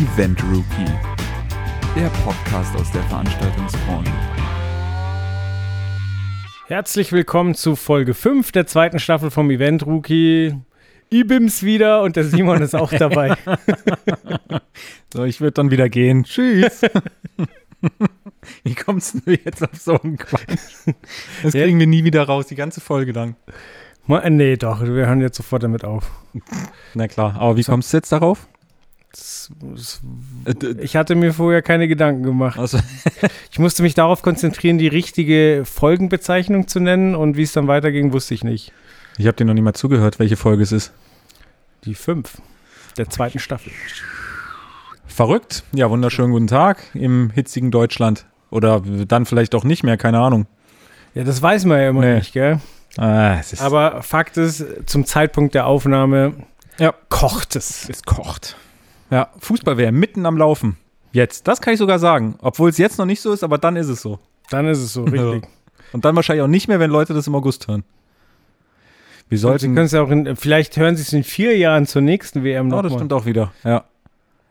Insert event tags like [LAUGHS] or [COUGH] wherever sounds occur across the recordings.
Event Rookie, der Podcast aus der Veranstaltungsbranche. Herzlich willkommen zu Folge 5 der zweiten Staffel vom Event Rookie. Ibims wieder und der Simon ist auch dabei. [LAUGHS] so, ich würde dann wieder gehen. Tschüss. [LAUGHS] Wie kommst du jetzt auf so einen Quatsch? Das kriegen wir nie wieder raus, die ganze Folge lang. Nee, doch, wir hören jetzt sofort damit auf. Na klar, aber wie so. kommst du jetzt darauf? Das, das, ich hatte mir vorher keine Gedanken gemacht. Also. ich musste mich darauf konzentrieren, die richtige Folgenbezeichnung zu nennen und wie es dann weiterging, wusste ich nicht. Ich habe dir noch nicht mal zugehört, welche Folge es ist. Die fünf der zweiten Staffel. Verrückt. Ja, wunderschönen guten Tag im hitzigen Deutschland. Oder dann vielleicht auch nicht mehr, keine Ahnung. Ja, das weiß man ja immer nee. nicht, gell? Ah, Aber Fakt ist, zum Zeitpunkt der Aufnahme ja. kocht es. Es kocht. Ja, Fußball wäre mitten am Laufen. Jetzt. Das kann ich sogar sagen. Obwohl es jetzt noch nicht so ist, aber dann ist es so. Dann ist es so, [LAUGHS] richtig. Und dann wahrscheinlich auch nicht mehr, wenn Leute das im August hören. Wir sollten. Sie können es ja auch in, vielleicht hören Sie es in vier Jahren zur nächsten WM noch. Oh, das mal. stimmt auch wieder, ja.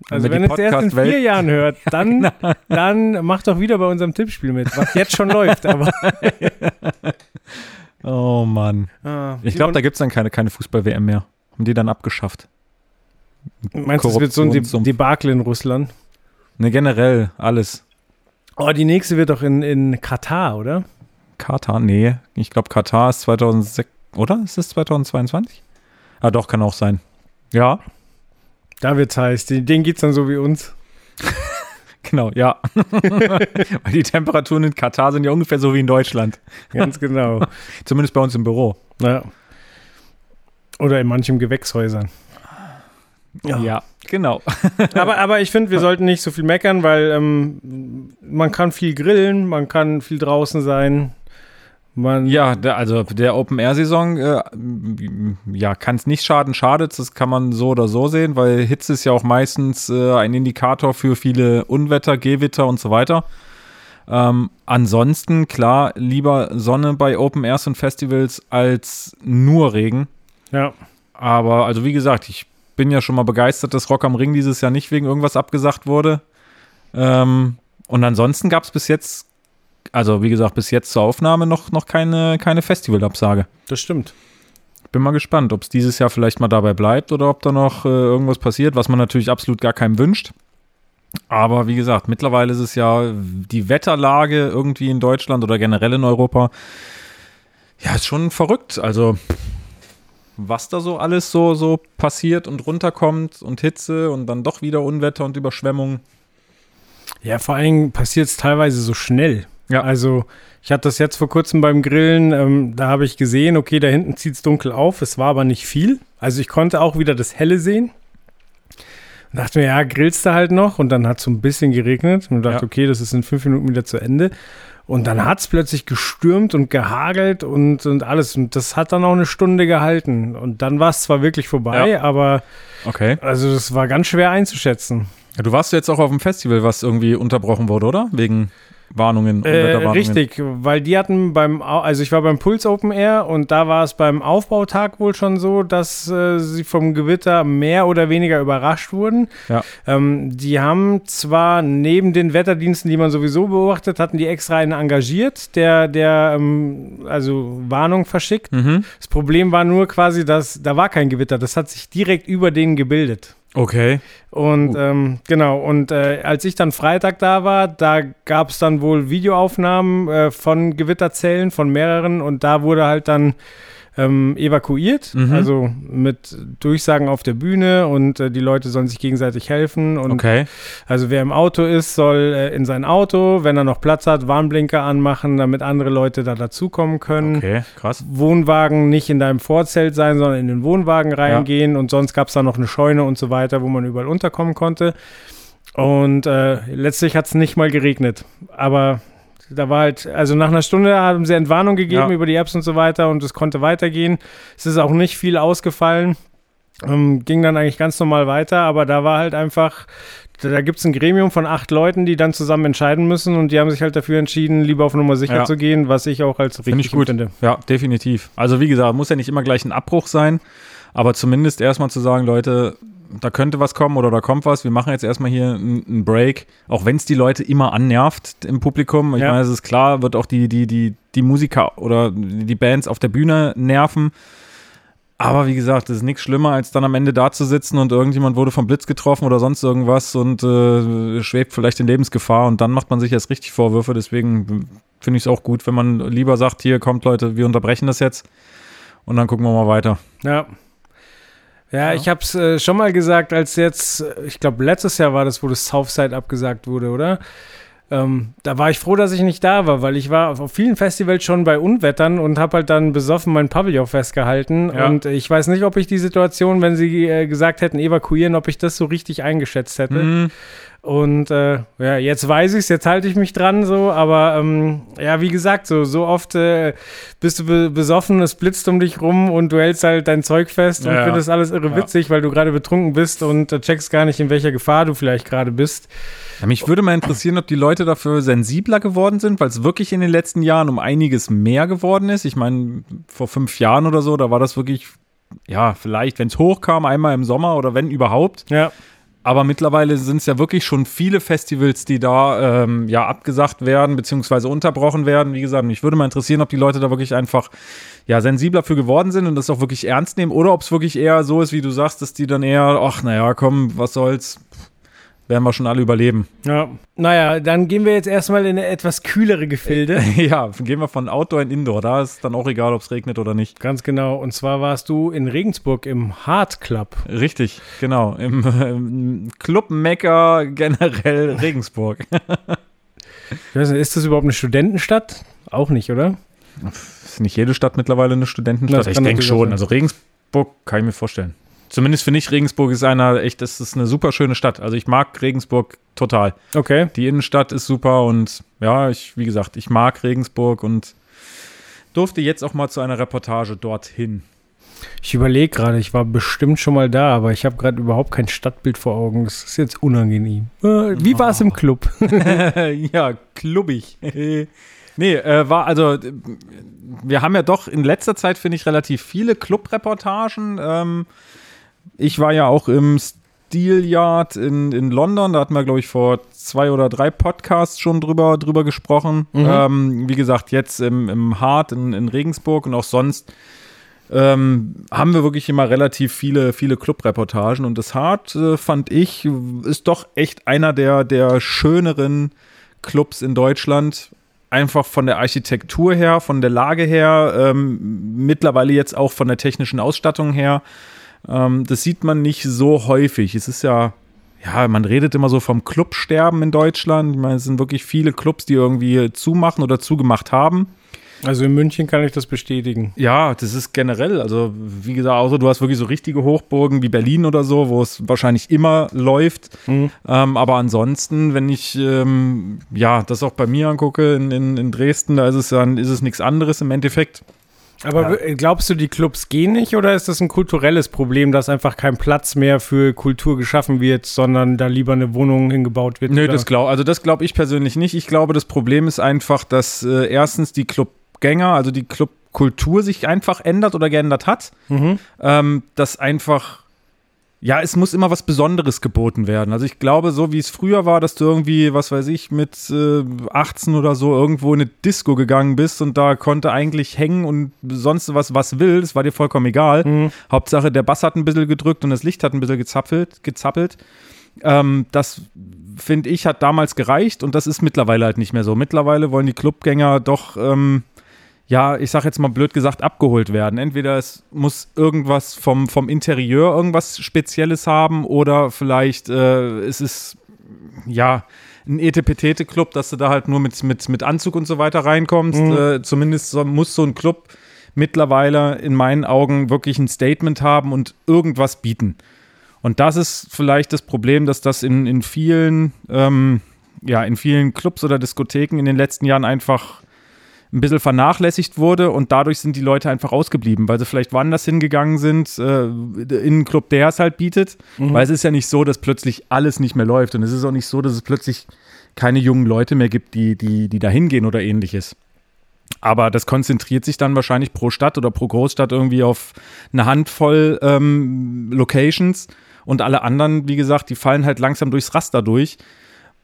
Also wenn, wenn es erst in vier Jahren hört, [LAUGHS] dann, genau. dann macht doch wieder bei unserem Tippspiel mit, was jetzt schon läuft, aber. [LAUGHS] oh Mann. Ah, ich glaube, da gibt es dann keine, keine Fußball-WM mehr. Haben die dann abgeschafft. Meinst du, es wird so ein De Debakel in Russland? Ne, generell, alles. Oh, die nächste wird doch in, in Katar, oder? Katar? Nee, ich glaube, Katar ist 2006, oder? Ist es 2022? Ah, doch, kann auch sein. Ja. Da wird's heiß. Den geht's dann so wie uns. [LAUGHS] genau, ja. [LAUGHS] Weil die Temperaturen in Katar sind ja ungefähr so wie in Deutschland. Ganz genau. [LAUGHS] Zumindest bei uns im Büro. Ja. Oder in manchen Gewächshäusern. Ja, ja genau. [LAUGHS] aber, aber ich finde, wir sollten nicht so viel meckern, weil ähm, man kann viel grillen, man kann viel draußen sein. Man ja, der, also der Open-Air-Saison, äh, ja, kann es nicht schaden, schadet Das kann man so oder so sehen, weil Hitze ist ja auch meistens äh, ein Indikator für viele Unwetter, Gewitter und so weiter. Ähm, ansonsten, klar, lieber Sonne bei Open Airs und Festivals als nur Regen. Ja. Aber, also wie gesagt, ich bin ja schon mal begeistert, dass Rock am Ring dieses Jahr nicht wegen irgendwas abgesagt wurde. Ähm, und ansonsten gab es bis jetzt, also wie gesagt, bis jetzt zur Aufnahme noch, noch keine, keine Festivalabsage. Das stimmt. Bin mal gespannt, ob es dieses Jahr vielleicht mal dabei bleibt oder ob da noch äh, irgendwas passiert, was man natürlich absolut gar keinem wünscht. Aber wie gesagt, mittlerweile ist es ja die Wetterlage irgendwie in Deutschland oder generell in Europa. Ja, ist schon verrückt. Also was da so alles so, so passiert und runterkommt und Hitze und dann doch wieder Unwetter und Überschwemmungen. Ja, vor allen Dingen passiert es teilweise so schnell. Ja. Also, ich hatte das jetzt vor kurzem beim Grillen, ähm, da habe ich gesehen, okay, da hinten zieht es dunkel auf, es war aber nicht viel. Also, ich konnte auch wieder das Helle sehen. Und dachte mir, ja, grillst du halt noch und dann hat es so ein bisschen geregnet und dachte, ja. okay, das ist in fünf Minuten wieder zu Ende. Und dann hat es plötzlich gestürmt und gehagelt und, und alles. Und das hat dann auch eine Stunde gehalten. Und dann war es zwar wirklich vorbei, ja. aber okay. also das war ganz schwer einzuschätzen. Ja, du warst jetzt auch auf dem Festival, was irgendwie unterbrochen wurde, oder? Wegen Warnungen, äh, Richtig, weil die hatten beim, also ich war beim Puls Open Air und da war es beim Aufbautag wohl schon so, dass äh, sie vom Gewitter mehr oder weniger überrascht wurden. Ja. Ähm, die haben zwar neben den Wetterdiensten, die man sowieso beobachtet, hatten die extra einen engagiert, der, der ähm, also Warnung verschickt. Mhm. Das Problem war nur quasi, dass da war kein Gewitter, das hat sich direkt über denen gebildet. Okay. Und uh. ähm, genau, und äh, als ich dann Freitag da war, da gab es dann wohl Videoaufnahmen äh, von Gewitterzellen, von mehreren, und da wurde halt dann ähm, evakuiert, mhm. also mit Durchsagen auf der Bühne und äh, die Leute sollen sich gegenseitig helfen. Und okay. Also wer im Auto ist, soll äh, in sein Auto, wenn er noch Platz hat, Warnblinker anmachen, damit andere Leute da dazukommen können. Okay, krass. Wohnwagen nicht in deinem Vorzelt sein, sondern in den Wohnwagen reingehen ja. und sonst gab es da noch eine Scheune und so weiter, wo man überall unterkommen konnte. Und äh, letztlich hat es nicht mal geregnet. Aber da war halt, also nach einer Stunde haben sie Entwarnung gegeben ja. über die Apps und so weiter und es konnte weitergehen. Es ist auch nicht viel ausgefallen. Ähm, ging dann eigentlich ganz normal weiter, aber da war halt einfach, da gibt es ein Gremium von acht Leuten, die dann zusammen entscheiden müssen und die haben sich halt dafür entschieden, lieber auf Nummer sicher ja. zu gehen, was ich auch als richtig Find ich gut. finde. Ja, definitiv. Also wie gesagt, muss ja nicht immer gleich ein Abbruch sein, aber zumindest erstmal zu sagen, Leute, da könnte was kommen oder da kommt was. Wir machen jetzt erstmal hier einen Break, auch wenn es die Leute immer annervt im Publikum. Ich Ja. meine, es ist klar, wird auch die, die, die, die Musiker oder die Bands auf der Bühne nerven. Aber wie gesagt, es ist nichts schlimmer, als dann am Ende da zu sitzen und irgendjemand wurde vom Blitz getroffen oder sonst irgendwas und äh, schwebt vielleicht in Lebensgefahr und dann macht man sich erst richtig Vorwürfe. Deswegen finde ich es auch gut, wenn man lieber sagt, hier kommt Leute, wir unterbrechen das jetzt und dann gucken wir mal weiter. Ja. Ja, ich habe es äh, schon mal gesagt, als jetzt, ich glaube, letztes Jahr war das, wo das Southside abgesagt wurde, oder? Ähm, da war ich froh, dass ich nicht da war, weil ich war auf, auf vielen Festivals schon bei Unwettern und habe halt dann besoffen mein Pavillon festgehalten. Ja. Und ich weiß nicht, ob ich die Situation, wenn sie äh, gesagt hätten, evakuieren, ob ich das so richtig eingeschätzt hätte. Mhm. Und äh, ja, jetzt weiß ich es, jetzt halte ich mich dran so, aber ähm, ja, wie gesagt, so, so oft äh, bist du be besoffen, es blitzt um dich rum und du hältst halt dein Zeug fest und Ja, ja. findest alles irre Ja. witzig, weil du gerade betrunken bist und äh, checkst gar nicht, in welcher Gefahr du vielleicht gerade bist. Mich würde mal interessieren, ob die Leute dafür sensibler geworden sind, weil es wirklich in den letzten Jahren um einiges mehr geworden ist. Ich meine, vor fünf Jahren oder so, da war das wirklich, ja, vielleicht, wenn es hochkam, einmal im Sommer oder wenn überhaupt. Ja, Aber mittlerweile sind es ja wirklich schon viele Festivals, die da ähm, ja abgesagt werden, beziehungsweise unterbrochen werden. Wie gesagt, mich würde mal interessieren, ob die Leute da wirklich einfach ja sensibler für geworden sind und das auch wirklich ernst nehmen oder ob es wirklich eher so ist, wie du sagst, dass die dann eher, ach naja, komm, was soll's, werden wir schon alle überleben. ja. Naja, dann gehen wir jetzt erstmal in etwas kühlere Gefilde. [LAUGHS] Ja, gehen wir von Outdoor in Indoor. Da ist dann auch egal, ob es regnet oder nicht. Ganz genau. Und zwar warst du in Regensburg im Hard Club. Richtig, genau. Im, im Club Mecker generell Regensburg. [LAUGHS] Ich weiß nicht, ist das überhaupt eine Studentenstadt? Auch nicht, oder? Ist nicht jede Stadt mittlerweile eine Studentenstadt? Das Ich denke schon. sein. Also Regensburg kann ich mir vorstellen. Zumindest finde ich, Regensburg ist einer, echt, das ist eine super schöne Stadt. Also ich mag Regensburg total. Okay. Die Innenstadt ist super und ja, ich, wie gesagt, ich mag Regensburg und durfte jetzt auch mal zu einer Reportage dorthin. Ich überlege gerade, ich war bestimmt schon mal da, aber ich habe gerade überhaupt kein Stadtbild vor Augen. Das ist jetzt unangenehm. Äh, wie war es im Club? [LAUGHS] ja, klubbig. [LAUGHS] nee, äh, war also, wir haben ja doch in letzter Zeit, finde ich, relativ viele Clubreportagen. Ähm, ich war ja auch im Steel Yard in, in London, da hatten wir, glaube ich, vor zwei oder drei Podcasts schon drüber, drüber gesprochen. Ähm, wie gesagt, jetzt im, im Hart in, in Regensburg und auch sonst ähm, haben wir wirklich immer relativ viele, viele Clubreportagen und das Hart, äh, fand ich, ist doch echt einer der, der schöneren Clubs in Deutschland. Einfach von der Architektur her, von der Lage her, ähm, mittlerweile jetzt auch von der technischen Ausstattung her. Ähm, das sieht man nicht so häufig. Es ist ja, ja, man redet immer so vom Clubsterben in Deutschland. Ich meine, es sind wirklich viele Clubs, die irgendwie zumachen oder zugemacht haben. Also in München kann ich das bestätigen. Ja, das ist generell, also wie gesagt, außer du hast wirklich so richtige Hochburgen wie Berlin oder so, wo es wahrscheinlich immer läuft. Mhm. Ähm, aber ansonsten, wenn ich ähm, ja das auch bei mir angucke in, in, in Dresden, da ist es dann ist es nichts anderes im Endeffekt. Aber w- glaubst du, die Clubs gehen nicht oder ist das ein kulturelles Problem, dass einfach kein Platz mehr für Kultur geschaffen wird, sondern da lieber eine Wohnung hingebaut wird? Nö, oder? das glaube also das glaube ich persönlich nicht. Ich glaube, das Problem ist einfach, dass äh, erstens die Clubgänger, also die Clubkultur sich einfach ändert oder geändert hat. Mhm. ähm, dass einfach, ja, es muss immer was Besonderes geboten werden. Also ich glaube, so wie es früher war, dass du irgendwie, was weiß ich, mit äh, 18 oder so irgendwo in eine Disco gegangen bist und da konnte eigentlich hängen und sonst was, was will, das war dir vollkommen egal. Mhm. Hauptsache, der Bass hat ein bisschen gedrückt und das Licht hat ein bisschen gezappelt, gezappelt. Ähm, das finde ich, hat damals gereicht und das ist mittlerweile halt nicht mehr so. Mittlerweile wollen die Clubgänger doch, ähm, ja, ich sag jetzt mal blöd gesagt, abgeholt werden. Entweder es muss irgendwas vom, vom Interieur irgendwas Spezielles haben oder vielleicht äh, es ist, ja, ein Etepetete-Club, dass du da halt nur mit, mit, mit Anzug und so weiter reinkommst. Mhm. Äh, zumindest so, muss so ein Club mittlerweile in meinen Augen wirklich ein Statement haben und irgendwas bieten. Und das ist vielleicht das Problem, dass das in, in vielen, ähm, ja, in vielen Clubs oder Diskotheken in den letzten Jahren einfach ein bisschen vernachlässigt wurde und dadurch sind die Leute einfach ausgeblieben, weil sie vielleicht woanders hingegangen sind, äh, in einen Club, der es halt bietet. Weil es ist ja nicht so, dass plötzlich alles nicht mehr läuft und es ist auch nicht so, dass es plötzlich keine jungen Leute mehr gibt, die, die, die da hingehen oder ähnliches. Aber das konzentriert sich dann wahrscheinlich pro Stadt oder pro Großstadt irgendwie auf eine Handvoll ähm, Locations und alle anderen, wie gesagt, die fallen halt langsam durchs Raster durch.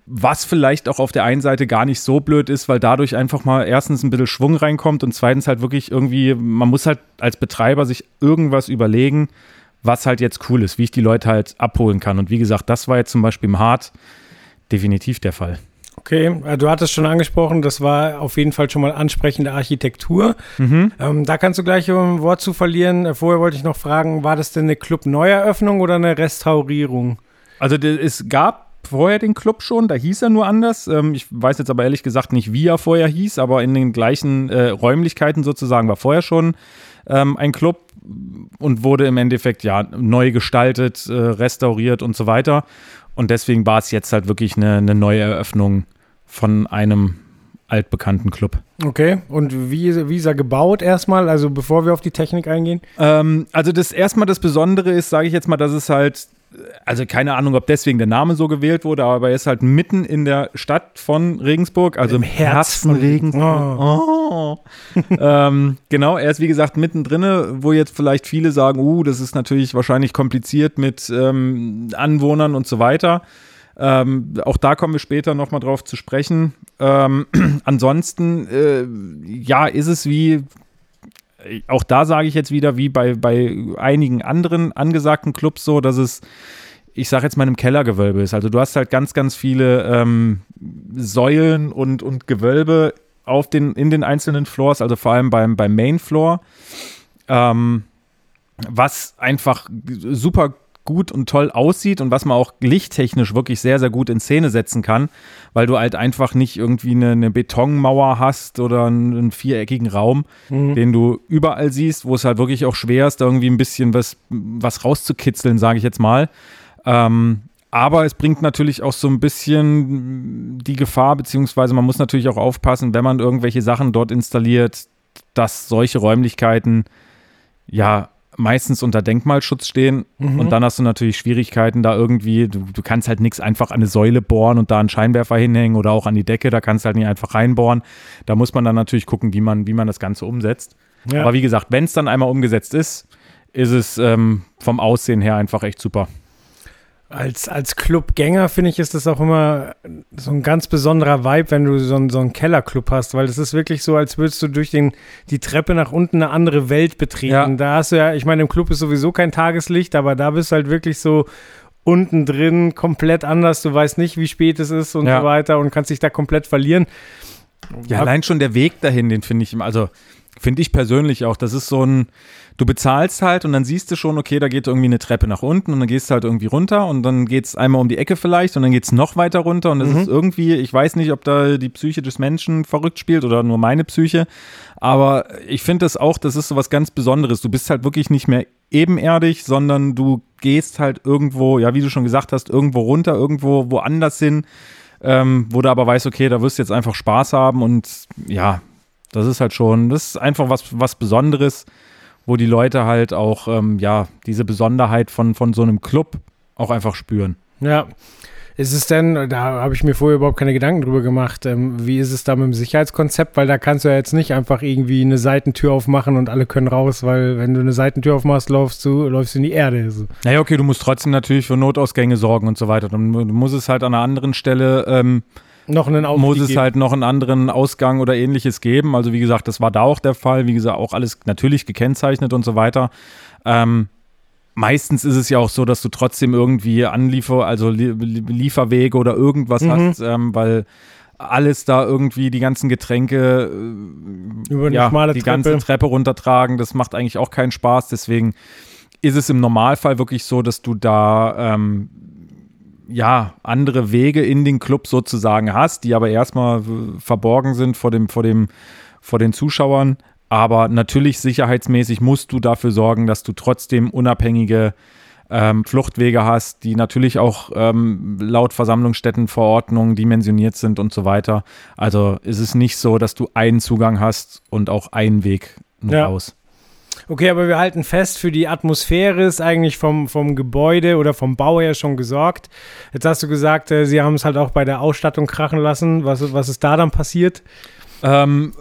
Was vielleicht auch auf der einen Seite gar nicht so blöd ist, weil dadurch einfach mal erstens ein bisschen Schwung reinkommt und zweitens halt wirklich irgendwie, man muss halt als Betreiber sich irgendwas überlegen, was halt jetzt cool ist, wie ich die Leute halt abholen kann. Und wie gesagt, das war jetzt zum Beispiel im Hart definitiv der Fall. Okay, äh, du hattest schon angesprochen, das war auf jeden Fall schon mal ansprechende Architektur. Mhm. Ähm, da kannst du gleich ein Wort zu verlieren. Äh, vorher wollte ich noch fragen, war das denn eine Club-Neueröffnung oder eine Restaurierung? Also es gab vorher den Club schon, da hieß er nur anders. Ähm, ich weiß jetzt aber ehrlich gesagt nicht, wie er vorher hieß, aber in den gleichen äh, Räumlichkeiten sozusagen war vorher schon ähm, ein Club und wurde im Endeffekt ja neu gestaltet, äh, restauriert und so weiter. Und deswegen war es jetzt halt wirklich eine, eine neue Eröffnung von einem altbekannten Club. Okay, und wie, wie ist er gebaut erstmal, also bevor wir auf die Technik eingehen? Ähm, also das erstmal das Besondere ist, sage ich jetzt mal, dass es halt, also keine Ahnung, ob deswegen der Name so gewählt wurde, aber er ist halt mitten in der Stadt von Regensburg, also im, im Herzen Regensburg. Oh. oh. ähm, genau, er ist wie gesagt mittendrin, wo jetzt vielleicht viele sagen, uh, das ist natürlich wahrscheinlich kompliziert mit ähm, Anwohnern und so weiter. Ähm, auch da kommen wir später nochmal drauf zu sprechen. Ähm, [CLEARS THROAT] ansonsten, äh, ja, ist es wie, auch da sage ich jetzt wieder, wie bei, bei einigen anderen angesagten Clubs so, dass es, ich sage jetzt mal, im Kellergewölbe ist. Also du hast halt ganz, ganz viele ähm, Säulen und, und Gewölbe auf den, in den einzelnen Floors, also vor allem beim, beim Main Floor. Ähm, was einfach super gut und toll aussieht und was man auch lichttechnisch wirklich sehr, sehr gut in Szene setzen kann, weil du halt einfach nicht irgendwie eine, eine Betonmauer hast oder einen, einen viereckigen Raum, mhm. den du überall siehst, wo es halt wirklich auch schwer ist, da irgendwie ein bisschen was, was rauszukitzeln, sage ich jetzt mal. Ähm, aber es bringt natürlich auch so ein bisschen die Gefahr, beziehungsweise man muss natürlich auch aufpassen, wenn man irgendwelche Sachen dort installiert, dass solche Räumlichkeiten ja meistens unter Denkmalschutz stehen mhm. und dann hast du natürlich Schwierigkeiten da irgendwie, du, du kannst halt nichts einfach an eine Säule bohren und da einen Scheinwerfer hinhängen oder auch an die Decke, da kannst du halt nicht einfach reinbohren. Da muss man dann natürlich gucken, wie man, wie man das Ganze umsetzt. Ja. Aber wie gesagt, wenn es dann einmal umgesetzt ist, ist es ähm, vom Aussehen her einfach echt super als, als Clubgänger finde ich, ist das auch immer so ein ganz besonderer Vibe, wenn du so, so einen Kellerclub hast, weil es ist wirklich so, als würdest du durch den, die Treppe nach unten eine andere Welt betreten. Ja. Da hast du ja, ich meine, im Club ist sowieso kein Tageslicht, aber da bist du halt wirklich so unten drin komplett anders. Du weißt nicht, wie spät es ist und ja. so weiter und kannst dich da komplett verlieren. Ja, allein schon der Weg dahin, den finde ich, also finde ich persönlich auch, das ist so ein, du bezahlst halt und dann siehst du schon, okay, da geht irgendwie eine Treppe nach unten und dann gehst du halt irgendwie runter und dann geht es einmal um die Ecke vielleicht und dann geht es noch weiter runter und das mhm. ist irgendwie, ich weiß nicht, ob da die Psyche des Menschen verrückt spielt oder nur meine Psyche, aber ich finde das auch, das ist so was ganz Besonderes. Du bist halt wirklich nicht mehr ebenerdig, sondern du gehst halt irgendwo, ja, wie du schon gesagt hast, irgendwo runter, irgendwo woanders hin, ähm, wo du aber weißt, okay, da wirst du jetzt einfach Spaß haben und ja, das ist halt schon, das ist einfach was, was Besonderes wo die Leute halt auch, ähm, ja, diese Besonderheit von, von so einem Club auch einfach spüren. Ja. Ist es denn, da habe ich mir vorher überhaupt keine Gedanken drüber gemacht, ähm, wie ist es da mit dem Sicherheitskonzept? Weil da kannst du ja jetzt nicht einfach irgendwie eine Seitentür aufmachen und alle können raus, weil wenn du eine Seitentür aufmachst, läufst du, läufst du in die Erde. So. Naja, okay, du musst trotzdem natürlich für Notausgänge sorgen und so weiter. Du, du musst es halt an einer anderen Stelle ähm, noch einen Aufstieg muss es geben. halt noch einen anderen Ausgang oder ähnliches geben. Also wie gesagt, das war da auch der Fall. Wie gesagt, auch alles natürlich gekennzeichnet und so weiter. Ähm, meistens ist es ja auch so, dass du trotzdem irgendwie Anliefer, also Lieferwege oder irgendwas mhm. hast, ähm, weil alles da irgendwie die ganzen Getränke äh, über ja, schmale die Treppe. ganze Treppe runtertragen. Das macht eigentlich auch keinen Spaß. Deswegen ist es im Normalfall wirklich so, dass du da ähm, ja, andere Wege in den Club sozusagen hast, die aber erstmal verborgen sind vor dem, vor dem, vor den Zuschauern. Aber natürlich sicherheitsmäßig musst du dafür sorgen, dass du trotzdem unabhängige ähm, Fluchtwege hast, die natürlich auch ähm, laut Versammlungsstättenverordnung dimensioniert sind und so weiter. Also ist es nicht so, dass du einen Zugang hast und auch einen Weg nur ja. aus. Okay, aber wir halten fest, für die Atmosphäre ist eigentlich vom, vom Gebäude oder vom Bau her schon gesorgt. Jetzt hast du gesagt, äh, sie haben es halt auch bei der Ausstattung krachen lassen. Was, was ist da dann passiert? Ähm,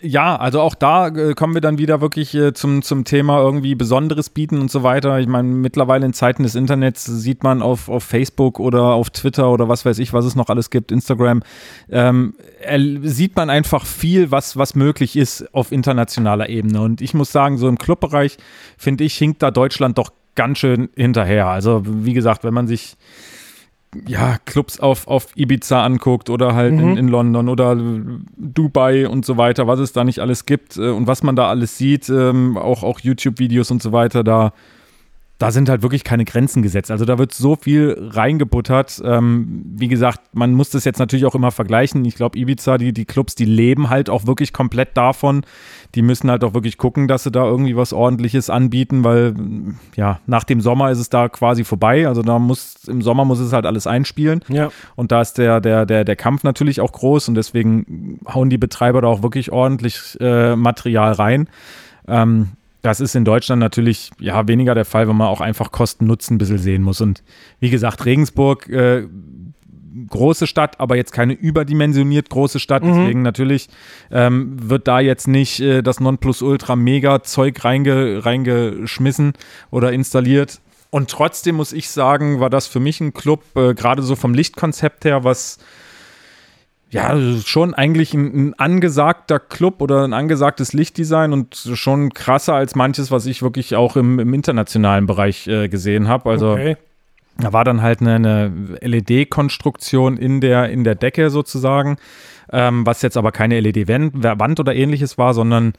ja, also auch da äh, kommen wir dann wieder wirklich äh, zum, zum Thema irgendwie Besonderes bieten und so weiter. Ich meine, mittlerweile in Zeiten des Internets sieht man auf, auf Facebook oder auf Twitter oder was weiß ich, was es noch alles gibt, Instagram, ähm, sieht man einfach viel, was, was möglich ist auf internationaler Ebene. Und ich muss sagen, so im Clubbereich, finde ich, hinkt da Deutschland doch ganz schön hinterher. Also, wie gesagt, wenn man sich ja, Clubs auf, auf Ibiza anguckt oder halt mhm. in, in, London oder Dubai und so weiter, was es da nicht alles gibt äh, und was man da alles sieht, ähm, auch, auch YouTube-Videos und so weiter, da da sind halt wirklich keine Grenzen gesetzt. Also da wird so viel reingebuttert. Ähm, wie gesagt, man muss das jetzt natürlich auch immer vergleichen. Ich glaube, Ibiza, die, die Clubs, die leben halt auch wirklich komplett davon. Die müssen halt auch wirklich gucken, dass sie da irgendwie was Ordentliches anbieten, weil ja, nach dem Sommer ist es da quasi vorbei. Also da muss, im Sommer muss es halt alles einspielen. Ja. Und da ist der, der, der, der Kampf natürlich auch groß und deswegen hauen die Betreiber da auch wirklich ordentlich äh, Material rein. Ähm, das ist in Deutschland natürlich ja weniger der Fall, wenn man auch einfach Kosten-Nutzen ein bisschen sehen muss. Und wie gesagt, Regensburg, äh, große Stadt, aber jetzt keine überdimensioniert große Stadt. Mhm. Deswegen natürlich ähm, wird da jetzt nicht äh, das Nonplusultra-Mega-Zeug reinge reingeschmissen oder installiert. Und trotzdem muss ich sagen, war das für mich ein Club, äh, gerade so vom Lichtkonzept her, was ja, schon eigentlich ein, ein, angesagter Club oder ein angesagtes Lichtdesign und schon krasser als manches, was ich wirklich auch im, im internationalen Bereich äh, gesehen habe. Also okay. da war dann halt eine, eine LED-Konstruktion in der, in der Decke sozusagen, ähm, was jetzt aber keine LED-Wand oder ähnliches war, sondern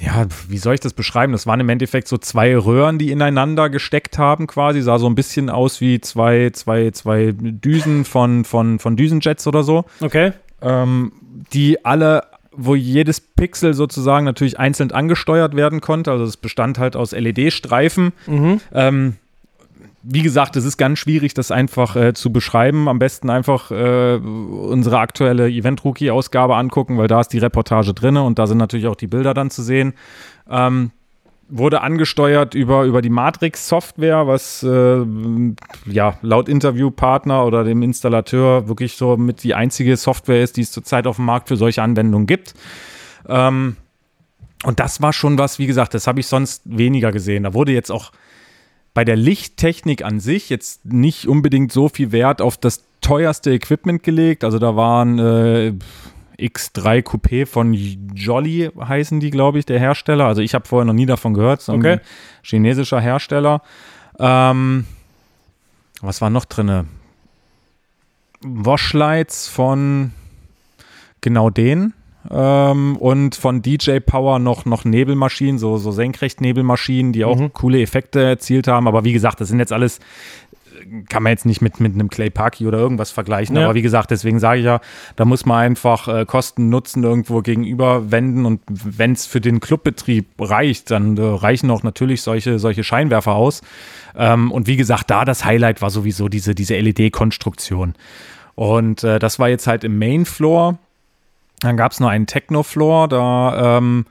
ja, wie soll ich das beschreiben? Das waren im Endeffekt so zwei Röhren, die ineinander gesteckt haben, quasi. Sah so ein bisschen aus wie zwei, zwei, zwei Düsen von, von, von Düsenjets oder so. Okay. Ähm, die alle, wo jedes Pixel sozusagen natürlich einzeln angesteuert werden konnte. Also es bestand halt aus LED-Streifen. Mhm. Ähm, wie gesagt, es ist ganz schwierig, das einfach äh, zu beschreiben. Am besten einfach äh, unsere aktuelle Event-Rookie-Ausgabe angucken, weil da ist die Reportage drin und da sind natürlich auch die Bilder dann zu sehen. Ähm, wurde angesteuert über, über die Matrix-Software, was äh, ja laut Interviewpartner oder dem Installateur wirklich so mit die einzige Software ist, die es zurzeit auf dem Markt für solche Anwendungen gibt. Ähm, und das war schon was, wie gesagt, das habe ich sonst weniger gesehen. Da wurde jetzt auch bei der Lichttechnik an sich jetzt nicht unbedingt so viel Wert auf das teuerste Equipment gelegt. Also da waren äh, X3 Coupé von Jolly heißen die, glaube ich, der Hersteller. Also ich habe vorher noch nie davon gehört. So okay. chinesischer Hersteller. Ähm, was war noch drin? Washlights von genau den. Ähm, und von DJ Power noch, noch Nebelmaschinen, so, so Senkrecht-Nebelmaschinen, die auch mhm. coole Effekte erzielt haben. Aber wie gesagt, das sind jetzt alles kann man jetzt nicht mit, mit einem Clay Parky oder irgendwas vergleichen. Ja. Aber wie gesagt, deswegen sage ich ja, da muss man einfach äh, Kosten Nutzen irgendwo gegenüber wenden. Und wenn es für den Clubbetrieb reicht, dann äh, reichen auch natürlich solche, solche Scheinwerfer aus. Ähm, und wie gesagt, da das Highlight war sowieso diese, diese LED-Konstruktion. Und äh, das war jetzt halt im Main Floor. Dann gab es noch einen Techno-Floor, da ähm,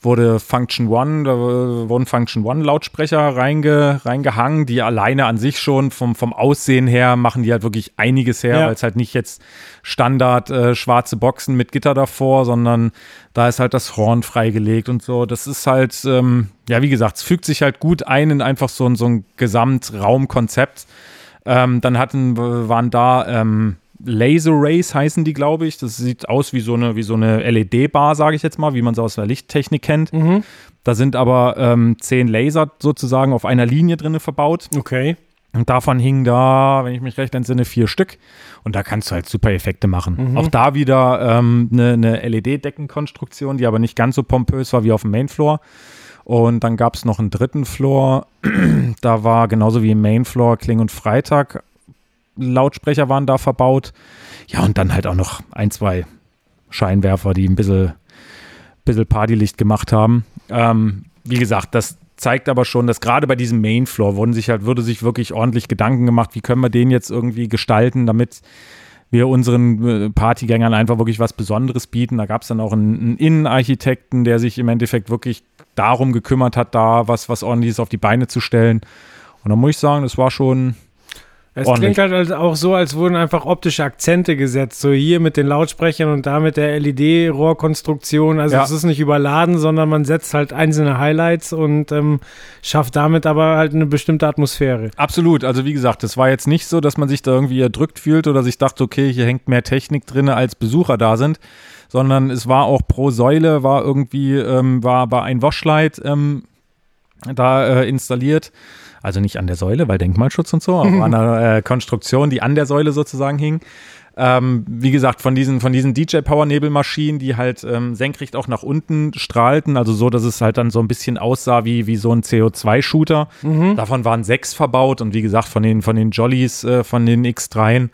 wurde Function One, da wurden Function One Lautsprecher reinge, reingehangen, die alleine an sich schon vom, vom Aussehen her machen die halt wirklich einiges her, ja. weil es halt nicht jetzt Standard äh, schwarze Boxen mit Gitter davor, sondern da ist halt das Horn freigelegt und so. Das ist halt, ähm, ja, wie gesagt, es fügt sich halt gut ein in einfach so, so ein Gesamtraumkonzept. Ähm, dann hatten, waren da ähm, Laser Rays heißen die, glaube ich. Das sieht aus wie so eine, wie so eine LED-Bar, sage ich jetzt mal, wie man sie aus der Lichttechnik kennt. Mhm. Da sind aber ähm, zehn Laser sozusagen auf einer Linie drin verbaut. Okay. Und davon hingen da, wenn ich mich recht entsinne, vier Stück. Und da kannst du halt super Effekte machen. Mhm. Auch da wieder ähm, eine, eine LED-Deckenkonstruktion, die aber nicht ganz so pompös war wie auf dem Mainfloor. Und dann gab es noch einen dritten Floor. [CLEARS THROAT] da war genauso wie im Mainfloor Kling und Freitag Lautsprecher waren da verbaut. Ja, und dann halt auch noch ein, zwei Scheinwerfer, die ein bisschen, bisschen Partylicht gemacht haben. Ähm, wie gesagt, das zeigt aber schon, dass gerade bei diesem Main Floor wurden sich halt, würde sich wirklich ordentlich Gedanken gemacht, wie können wir den jetzt irgendwie gestalten, damit wir unseren äh, Partygängern einfach wirklich was Besonderes bieten. Da gab es dann auch einen, einen, Innenarchitekten, der sich im Endeffekt wirklich darum gekümmert hat, da was, was ordentliches auf die Beine zu stellen. Und da muss ich sagen, das war schon, Es klingt halt auch so, als wurden einfach optische Akzente gesetzt. So hier mit den Lautsprechern und da mit der LED-Rohrkonstruktion. Also ja. es ist nicht überladen, sondern man setzt halt einzelne Highlights und ähm, schafft damit aber halt eine bestimmte Atmosphäre. Absolut. Also wie gesagt, es war jetzt nicht so, dass man sich da irgendwie erdrückt fühlt oder sich dachte, okay, hier hängt mehr Technik drin, als Besucher da sind. Sondern es war auch pro Säule, war irgendwie, ähm, war, war ein Washlight ähm, da äh, installiert also nicht an der Säule, weil Denkmalschutz und so, aber an der äh, Konstruktion, die an der Säule sozusagen hing. Ähm, wie gesagt, von diesen, von diesen DJ-Power-Nebelmaschinen, die halt ähm, senkrecht auch nach unten strahlten, also so, dass es halt dann so ein bisschen aussah wie, wie so ein CO2-Shooter. Mhm. Davon waren sechs verbaut und wie gesagt, von den, von den Jollies, äh, von den X3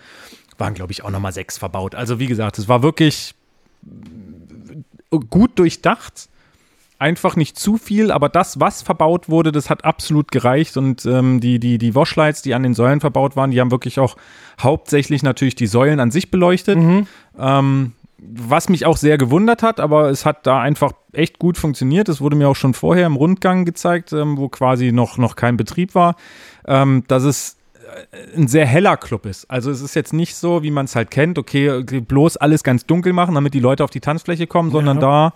waren, glaube ich, auch nochmal sechs verbaut. Also wie gesagt, es war wirklich gut durchdacht einfach nicht zu viel, aber das, was verbaut wurde, das hat absolut gereicht. Und ähm, die, die, die Washlights, die an den Säulen verbaut waren, die haben wirklich auch hauptsächlich natürlich die Säulen an sich beleuchtet. Mhm. Ähm, was mich auch sehr gewundert hat, aber es hat da einfach echt gut funktioniert. Es wurde mir auch schon vorher im Rundgang gezeigt, ähm, wo quasi noch, noch kein Betrieb war, ähm, dass es äh, ein sehr heller Club ist. Also es ist jetzt nicht so, wie man es halt kennt, okay, bloß alles ganz dunkel machen, damit die Leute auf die Tanzfläche kommen, sondern ja. da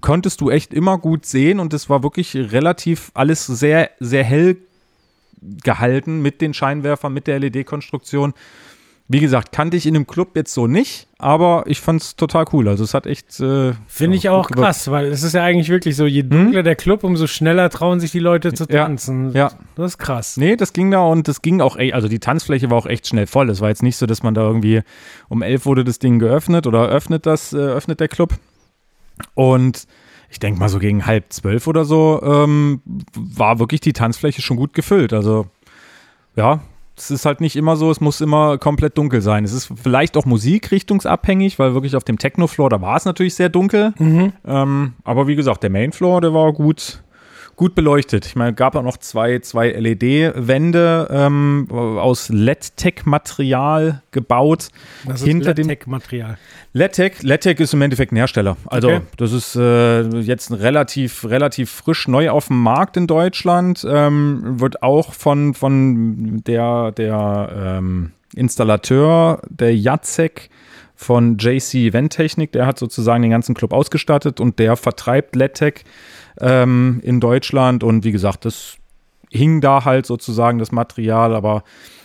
konntest du echt immer gut sehen und es war wirklich relativ alles sehr, sehr hell gehalten mit den Scheinwerfern, mit der LED-Konstruktion. Wie gesagt, kannte ich in dem Club jetzt so nicht, aber ich fand es total cool. Also es hat echt. Äh, Finde ich auch krass, weil es ist ja eigentlich wirklich so, je hm? dunkler hm? der Club, umso schneller trauen sich die Leute zu tanzen. Ja, ja. Das ist krass. Nee, das ging da und das ging auch, also die Tanzfläche war auch echt schnell voll. Es war jetzt nicht so, dass man da irgendwie um elf wurde das Ding geöffnet oder öffnet das, äh, öffnet der Club. Und ich denke mal so gegen halb zwölf oder so ähm, war wirklich die Tanzfläche schon gut gefüllt. Also ja, es ist halt nicht immer so, es muss immer komplett dunkel sein. Es ist vielleicht auch musikrichtungsabhängig, weil wirklich auf dem Techno-Floor, da war es natürlich sehr dunkel. Mhm. Ähm, aber wie gesagt, der Main-Floor, der war gut, gut beleuchtet. Ich meine, gab auch noch zwei, zwei LED-Wände ähm, aus LED-Tech-Material gebaut. Was ist LED-Tech-Material? LED-Tech, LED-Tech ist im Endeffekt ein Hersteller. Also okay. das ist äh, jetzt relativ, relativ frisch neu auf dem Markt in Deutschland. Ähm, wird auch von, von der, der ähm, Installateur, der Jacek, von JC Eventtechnik, der hat sozusagen den ganzen Club ausgestattet und der vertreibt LED-Tech ähm, in Deutschland. Und wie gesagt, das hing da halt sozusagen das Material, aber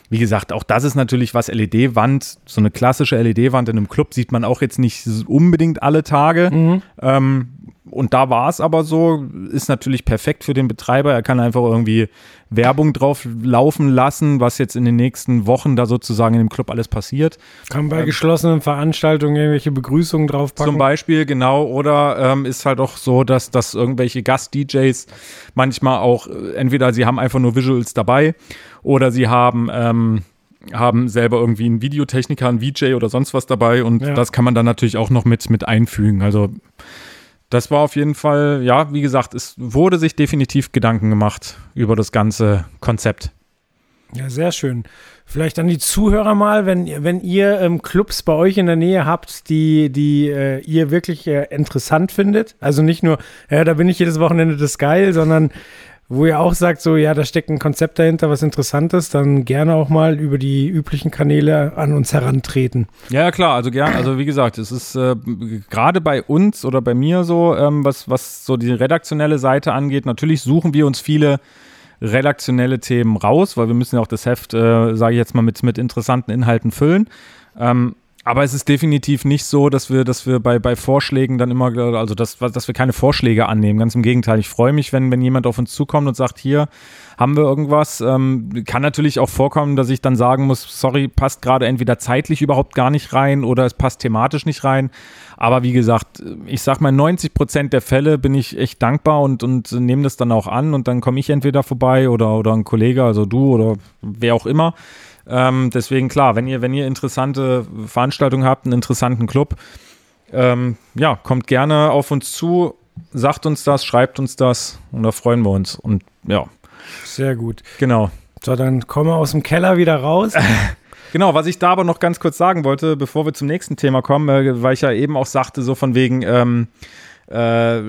wie gesagt, auch das ist natürlich was LED-Wand, so eine klassische LED-Wand in einem Club sieht man auch jetzt nicht unbedingt alle Tage. Mhm. Ähm, und da war es aber so, ist natürlich perfekt für den Betreiber. Er kann einfach irgendwie Werbung drauf laufen lassen, was jetzt in den nächsten Wochen da sozusagen in dem Club alles passiert. Kann bei ähm, geschlossenen Veranstaltungen irgendwelche Begrüßungen draufpacken? Zum Beispiel, genau. Oder ähm, ist halt auch so, dass, dass irgendwelche Gast-DJs manchmal auch, äh, entweder sie haben einfach nur Visuals dabei oder sie haben ähm, haben selber irgendwie einen Videotechniker, einen VJ oder sonst was dabei und ja. das kann man dann natürlich auch noch mit, mit einfügen. Also das war auf jeden Fall, ja, wie gesagt, es wurde sich definitiv Gedanken gemacht über das ganze Konzept. Ja, sehr schön. Vielleicht an die Zuhörer mal, wenn, wenn ihr ähm, Clubs bei euch in der Nähe habt, die, die äh, ihr wirklich äh, interessant findet. Also nicht nur, ja, da bin ich jedes Wochenende das geil, sondern wo ihr auch sagt, so, ja, da steckt ein Konzept dahinter, was Interessantes, dann gerne auch mal über die üblichen Kanäle an uns herantreten. Ja, klar, also gerne, also wie gesagt, es ist äh, gerade bei uns oder bei mir so, ähm, was, was so die redaktionelle Seite angeht, natürlich suchen wir uns viele redaktionelle Themen raus, weil wir müssen ja auch das Heft, äh, sage ich jetzt mal, mit, mit interessanten Inhalten füllen. Ähm, aber es ist definitiv nicht so, dass wir, dass wir bei, bei Vorschlägen dann immer, also dass, dass wir keine Vorschläge annehmen. Ganz im Gegenteil. Ich freue mich, wenn, wenn jemand auf uns zukommt und sagt, hier haben wir irgendwas. Ähm, kann natürlich auch vorkommen, dass ich dann sagen muss, sorry, passt gerade entweder zeitlich überhaupt gar nicht rein oder es passt thematisch nicht rein. Aber wie gesagt, ich sag mal, 90 Prozent der Fälle bin ich echt dankbar und, und nehme das dann auch an und dann komme ich entweder vorbei oder, oder ein Kollege, also du oder wer auch immer. Ähm, deswegen klar, wenn ihr, wenn ihr interessante Veranstaltungen habt, einen interessanten Club, ähm, ja, kommt gerne auf uns zu, sagt uns das, schreibt uns das und da freuen wir uns. Und ja. Sehr gut. Genau. So, dann kommen wir aus dem Keller wieder raus. [LAUGHS] Genau, was ich da aber noch ganz kurz sagen wollte, bevor wir zum nächsten Thema kommen, äh, weil ich ja eben auch sagte, so von wegen, ähm, äh,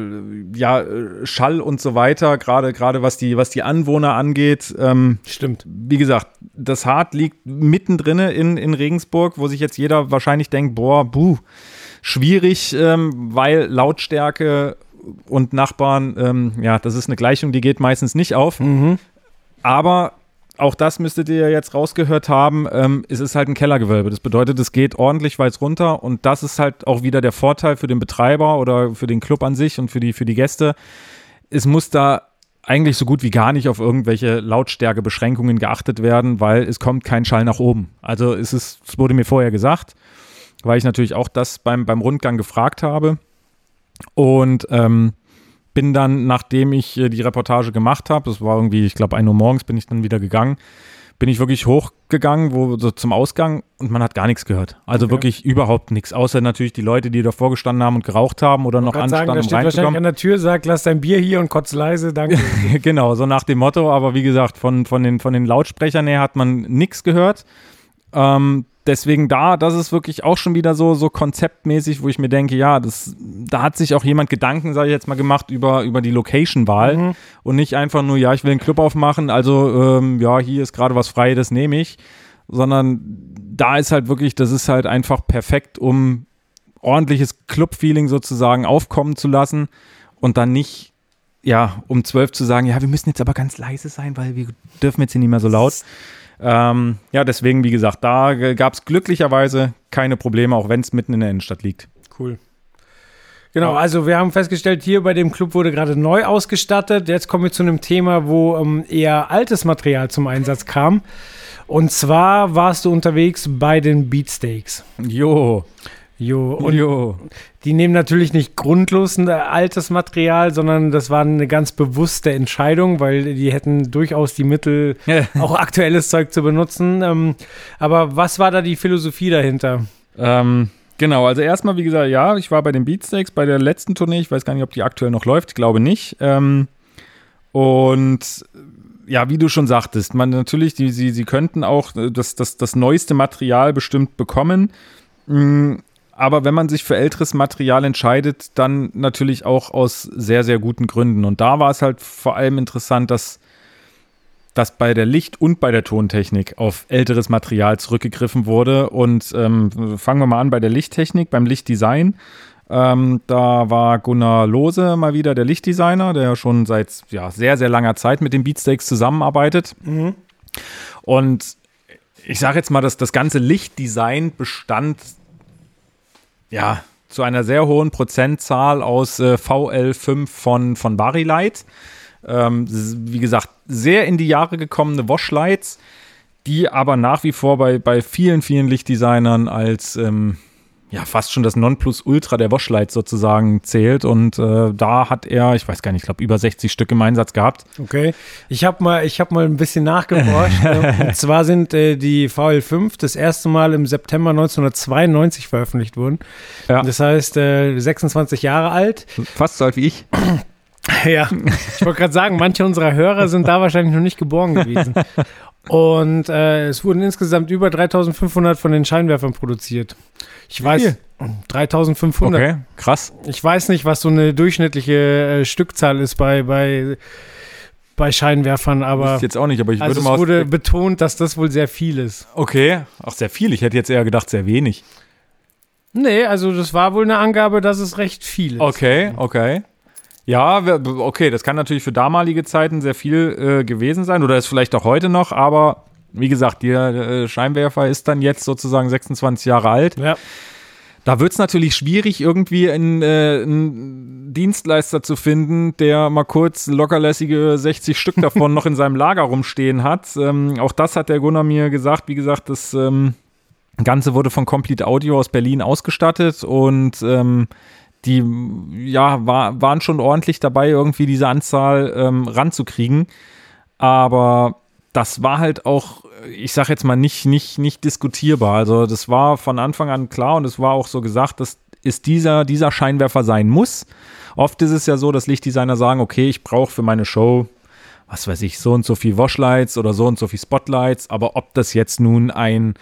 ja, Schall und so weiter, gerade gerade was die, was die Anwohner angeht. Ähm, Stimmt. Wie gesagt, das Hart liegt mittendrin in, in Regensburg, wo sich jetzt jeder wahrscheinlich denkt, boah, buh, schwierig, ähm, weil Lautstärke und Nachbarn, ähm, ja, das ist eine Gleichung, die geht meistens nicht auf. Mhm. Aber auch das müsstet ihr jetzt rausgehört haben, ähm, es ist halt ein Kellergewölbe. Das bedeutet, es geht ordentlich weit runter und das ist halt auch wieder der Vorteil für den Betreiber oder für den Club an sich und für die, für die Gäste. Es muss da eigentlich so gut wie gar nicht auf irgendwelche Lautstärkebeschränkungen geachtet werden, weil es kommt kein Schall nach oben. Also es ist, es wurde mir vorher gesagt, weil ich natürlich auch das beim, beim Rundgang gefragt habe. Und ähm, bin dann, nachdem ich äh, die Reportage gemacht habe, das war irgendwie, ich glaube, 1 Uhr morgens bin ich dann wieder gegangen, bin ich wirklich hochgegangen, wo so zum Ausgang und man hat gar nichts gehört. Also Okay. wirklich überhaupt nichts, außer natürlich die Leute, die davor gestanden haben und geraucht haben oder noch Kann sagen, anstanden, da um steht wahrscheinlich an der Tür, sagt, lass dein Bier hier und kotz leise, danke. [LAUGHS] genau, so nach dem Motto, aber wie gesagt, von, von, den, von den Lautsprechern her hat man nichts gehört. Ähm, deswegen da, das ist wirklich auch schon wieder so, so konzeptmäßig, wo ich mir denke, ja, das, da hat sich auch jemand Gedanken, sage ich jetzt mal, gemacht über, über die Location-Wahl und nicht einfach nur, ja, ich will einen Club aufmachen, also ähm, ja, hier ist gerade was frei, das nehme ich, sondern da ist halt wirklich, das ist halt einfach perfekt, um ordentliches Club-Feeling sozusagen aufkommen zu lassen und dann nicht ja, um zwölf zu sagen, ja, wir müssen jetzt aber ganz leise sein, weil wir dürfen jetzt hier nicht mehr so laut. Ähm, ja, deswegen, wie gesagt, da gab es glücklicherweise keine Probleme, auch wenn es mitten in der Innenstadt liegt. Cool. Genau, also wir haben festgestellt, hier bei dem Club wurde gerade neu ausgestattet. Jetzt kommen wir zu einem Thema, wo ähm, eher altes Material zum Einsatz kam. Und zwar warst du unterwegs bei den Beatsteaks. Jo, Jo, und jo. die nehmen natürlich nicht grundlos ein äh, altes Material, sondern das war eine ganz bewusste Entscheidung, weil die hätten durchaus die Mittel, [LAUGHS] auch aktuelles Zeug zu benutzen. Ähm, aber was war da die Philosophie dahinter? Ähm, genau, also erstmal, wie gesagt, ja, ich war bei den Beatsteaks bei der letzten Tournee. Ich weiß gar nicht, ob die aktuell noch läuft. Ich glaube nicht. Ähm, und ja, wie du schon sagtest, man natürlich, die, sie, sie könnten auch äh, das, das, das neueste Material bestimmt bekommen. Aber wenn man sich für älteres Material entscheidet, dann natürlich auch aus sehr, sehr guten Gründen. Und da war es halt vor allem interessant, dass, dass bei der Licht- und bei der Tontechnik auf älteres Material zurückgegriffen wurde. Und ähm, fangen wir mal an bei der Lichttechnik, beim Lichtdesign. Ähm, da war Gunnar Lose mal wieder der Lichtdesigner, der schon seit ja, sehr, sehr langer Zeit mit den Beatsteaks zusammenarbeitet. Und ich sage jetzt mal, dass das ganze Lichtdesign bestand ja zu einer sehr hohen Prozentzahl aus äh, VL5 von, von Barilite. Ähm, wie gesagt, sehr in die Jahre gekommene Washlights, die aber nach wie vor bei, bei vielen, vielen Lichtdesignern als ähm, ja, fast schon das Nonplusultra der Washlights sozusagen zählt. Und äh, da hat er, ich weiß gar nicht, ich glaube, über 60 Stück im Einsatz gehabt. Okay. Ich habe mal, ich hab mal ein bisschen nachgeforscht. äh, [LAUGHS] und zwar sind äh, die VL5 das erste Mal im September 1992 veröffentlicht worden. Ja. Das heißt, äh, 26 Jahre alt. Fast so alt wie ich. Ja, ich wollte gerade sagen, manche unserer Hörer sind da wahrscheinlich noch nicht geboren gewesen. [LAUGHS] Und äh, es wurden insgesamt über 3500 von den Scheinwerfern produziert. Ich weiß, viel? 3500. Okay, krass. Ich weiß nicht, was so eine durchschnittliche äh, Stückzahl ist bei, bei, bei Scheinwerfern, aber Wusste jetzt auch nicht, aber ich also würde es mal. aus- wurde betont, dass das wohl sehr viel ist. okay, ach, sehr viel. Ich hätte jetzt eher gedacht, sehr wenig. Nee, also das war wohl eine Angabe, dass es recht viel ist. Okay, okay. Ja, okay, das kann natürlich für damalige Zeiten sehr viel äh, gewesen sein oder ist vielleicht auch heute noch, aber wie gesagt, der äh, Scheinwerfer ist dann jetzt sozusagen 26 Jahre alt. Ja, Da wird es natürlich schwierig, irgendwie einen, äh, einen Dienstleister zu finden, der mal kurz lockerlässige 60 Stück davon [LAUGHS] noch in seinem Lager rumstehen hat. Ähm, auch das hat der Gunnar mir gesagt. Wie gesagt, das ähm, Ganze wurde von Complete Audio aus Berlin ausgestattet und ähm, die ja, war, waren schon ordentlich dabei, irgendwie diese Anzahl ähm, ranzukriegen. Aber das war halt auch, ich sag jetzt mal, nicht, nicht, nicht diskutierbar. Also das war von Anfang an klar und es war auch so gesagt, dass es dieser, dieser Scheinwerfer sein muss. Oft ist es ja so, dass Lichtdesigner sagen, okay, ich brauche für meine Show, was weiß ich, so und so viel Washlights oder so und so viel Spotlights, aber ob das jetzt nun ein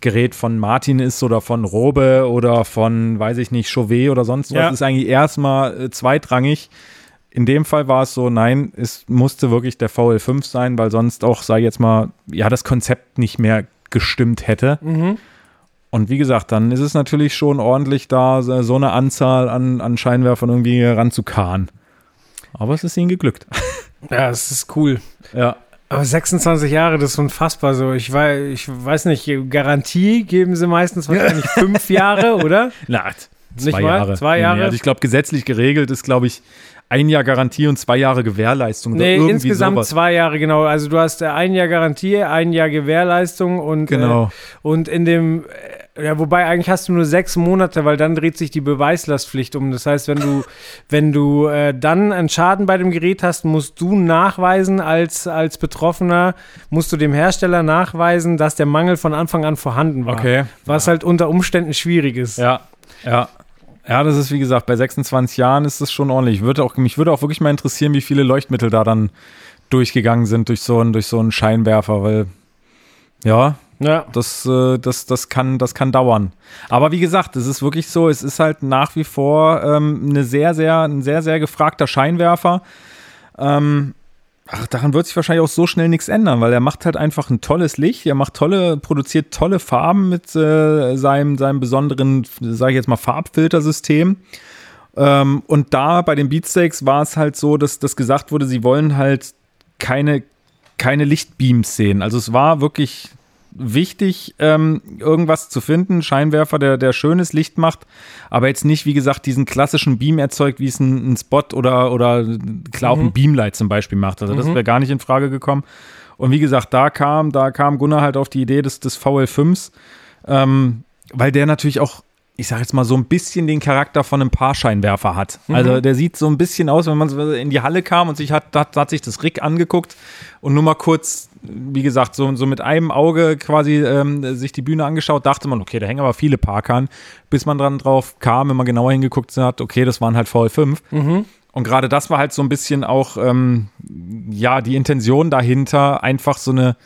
Gerät von Martin ist oder von Robe oder von, weiß ich nicht, Chauvet oder sonst was, Ja. ist eigentlich erstmal äh, zweitrangig. In dem Fall war es so, nein, es musste wirklich der VL5 sein, weil sonst auch, sage ich jetzt mal, ja, das Konzept nicht mehr gestimmt hätte. Mhm. Und wie gesagt, dann ist es natürlich schon ordentlich, da so so eine Anzahl an, an Scheinwerfern irgendwie ranzukarren. Aber es ist ihnen geglückt. [LAUGHS] Ja, es ist cool. Ja. Aber 26 Jahre, das ist unfassbar so. Ich weiß, ich weiß nicht, Garantie geben sie meistens wahrscheinlich [LAUGHS] fünf Jahre, oder? Na, Nicht zwei mal? Jahre. Zwei Jahre? nee, Also ich glaube, gesetzlich geregelt ist, glaube ich, ein Jahr Garantie und zwei Jahre Gewährleistung. Nee, insgesamt sowas. zwei Jahre, genau. Also du hast äh, ein Jahr Garantie, ein Jahr Gewährleistung und, Genau. äh, und in dem, äh, ja, wobei eigentlich hast du nur sechs Monate, weil dann dreht sich die Beweislastpflicht um. Das heißt, wenn du, [LAUGHS] wenn du äh, dann einen Schaden bei dem Gerät hast, musst du nachweisen als, als Betroffener, musst du dem Hersteller nachweisen, dass der Mangel von Anfang an vorhanden war. Okay. Was halt unter Umständen schwierig ist. Ja, ja. Ja, das ist wie gesagt, bei 26 Jahren ist das schon ordentlich. Würde auch, mich würde auch wirklich mal interessieren, wie viele Leuchtmittel da dann durchgegangen sind durch so einen, durch so einen Scheinwerfer, weil ja, Ja. das, äh, das, das, kann, das kann dauern. Aber wie gesagt, es ist wirklich so, es ist halt nach wie vor ähm, eine sehr, sehr, ein sehr, sehr gefragter Scheinwerfer. Ähm, ach, daran wird sich wahrscheinlich auch so schnell nichts ändern, weil er macht halt einfach ein tolles Licht, er macht tolle, produziert tolle Farben mit äh, seinem, seinem besonderen, sage ich jetzt mal, Farbfiltersystem. Ähm, und da bei den Beatsteaks war es halt so, dass das gesagt wurde, sie wollen halt keine, keine Lichtbeams sehen. Also es war wirklich wichtig, ähm, irgendwas zu finden, Scheinwerfer, der, der schönes Licht macht, aber jetzt nicht, wie gesagt, diesen klassischen Beam erzeugt, wie es ein, ein Spot oder, oder klar auch ein Beamlight zum Beispiel macht. Also das wäre gar nicht in Frage gekommen. Und wie gesagt, da kam, da kam Gunnar halt auf die Idee des, des VL5s, ähm, weil der natürlich auch, ich sag jetzt mal, so ein bisschen den Charakter von einem Paarscheinwerfer hat. Also der sieht so ein bisschen aus, wenn man in die Halle kam und sich hat, hat, hat sich das Rig angeguckt und nur mal kurz, wie gesagt, so, so mit einem Auge quasi ähm, sich die Bühne angeschaut, dachte man, okay, da hängen aber viele Parkern, bis man dran drauf kam, wenn man genauer hingeguckt hat, okay, das waren halt VL5. Und gerade das war halt so ein bisschen auch, ähm, ja, die Intention dahinter, einfach so eine,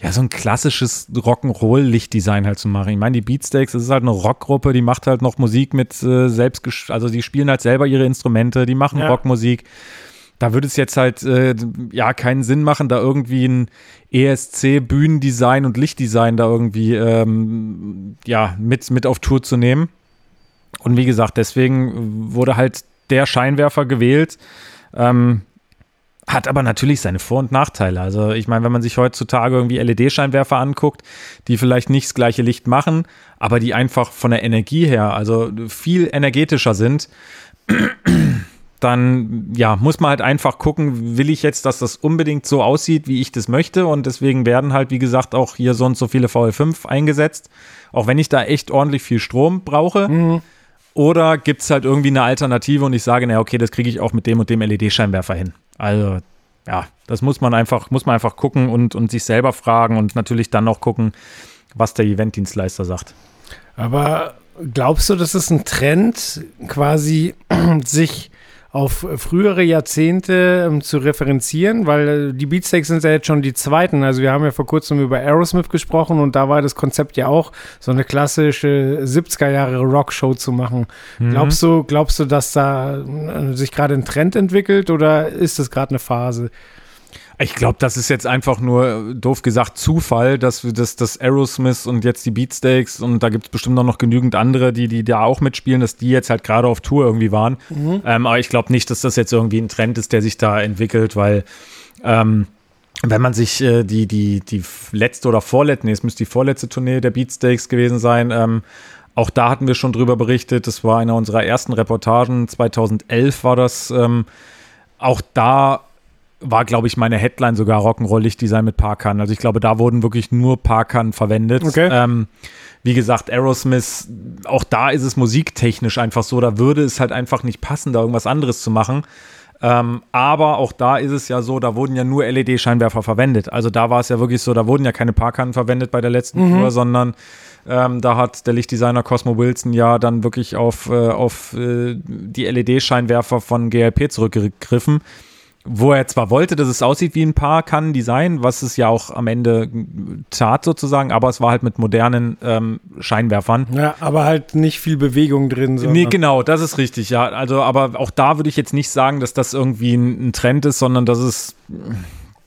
ja, so ein klassisches Rock'n'Roll-Lichtdesign halt zu machen. Ich meine, die Beatsteaks, das ist halt eine Rockgruppe, die macht halt noch Musik mit äh, selbst, also die spielen halt selber ihre Instrumente, die machen Ja. Rockmusik. Da würde es jetzt halt äh, ja keinen Sinn machen, da irgendwie ein ESC-Bühnendesign und Lichtdesign da irgendwie ähm, ja mit, mit auf Tour zu nehmen. Und wie gesagt, deswegen wurde halt der Scheinwerfer gewählt. Ähm, hat aber natürlich seine Vor- und Nachteile. Also ich meine, wenn man sich heutzutage irgendwie LED-Scheinwerfer anguckt, die vielleicht nicht das gleiche Licht machen, aber die einfach von der Energie her, also viel energetischer sind, dann ja, muss man halt einfach gucken, will ich jetzt, dass das unbedingt so aussieht, wie ich das möchte und deswegen werden halt, wie gesagt, auch hier so und so viele VL5 eingesetzt, auch wenn ich da echt ordentlich viel Strom brauche. Oder gibt es halt irgendwie eine Alternative und ich sage, na okay, das kriege ich auch mit dem und dem LED-Scheinwerfer hin. Also, ja, das muss man einfach, muss man einfach gucken und, und sich selber fragen und natürlich dann noch gucken, was der Eventdienstleister sagt. Aber glaubst du, das ist ein Trend, quasi sich auf frühere Jahrzehnte ähm, zu referenzieren? Weil äh, die Beatsteaks sind ja jetzt schon die zweiten. Also wir haben ja vor kurzem über Aerosmith gesprochen und da war das Konzept ja auch, so eine klassische 70er Jahre Rockshow zu machen. Glaubst du, glaubst du, dass da äh, sich gerade ein Trend entwickelt oder ist das gerade eine Phase? Ich glaube, das ist jetzt einfach nur, doof gesagt, Zufall, dass wir das, das Aerosmith und jetzt die Beatsteaks und da gibt es bestimmt auch noch genügend andere, die, die da auch mitspielen, dass die jetzt halt gerade auf Tour irgendwie waren. Ähm, aber ich glaube nicht, dass das jetzt irgendwie ein Trend ist, der sich da entwickelt, weil ähm, wenn man sich äh, die, die, die letzte oder vorletzte, nee, es müsste die vorletzte Tournee der Beatsteaks gewesen sein, ähm, auch da hatten wir schon drüber berichtet. Das war einer unserer ersten Reportagen. 2011 war das. Ähm, auch da war, glaube ich, meine Headline sogar Rock'n'Roll Lichtdesign mit Parkern. Also ich glaube, da wurden wirklich nur Parkern verwendet. Okay. Ähm, wie gesagt, Aerosmith, auch da ist es musiktechnisch einfach so, da würde es halt einfach nicht passen, da irgendwas anderes zu machen. Ähm, aber auch da ist es ja so, da wurden ja nur LED-Scheinwerfer verwendet. Also da war es ja wirklich so, da wurden ja keine Parkkanten verwendet bei der letzten Tour, sondern ähm, da hat der Lichtdesigner Cosmo Wilson ja dann wirklich auf, äh, auf äh, die LED-Scheinwerfer von GLP zurückgegriffen, wo er zwar wollte, dass es aussieht wie ein Paar kann Design, was es ja auch am Ende tat sozusagen, aber es war halt mit modernen ähm, Scheinwerfern. Ja, aber halt nicht viel Bewegung drin. Nee, genau, das ist richtig, ja. Also, aber auch da würde ich jetzt nicht sagen, dass das irgendwie ein, ein Trend ist, sondern dass es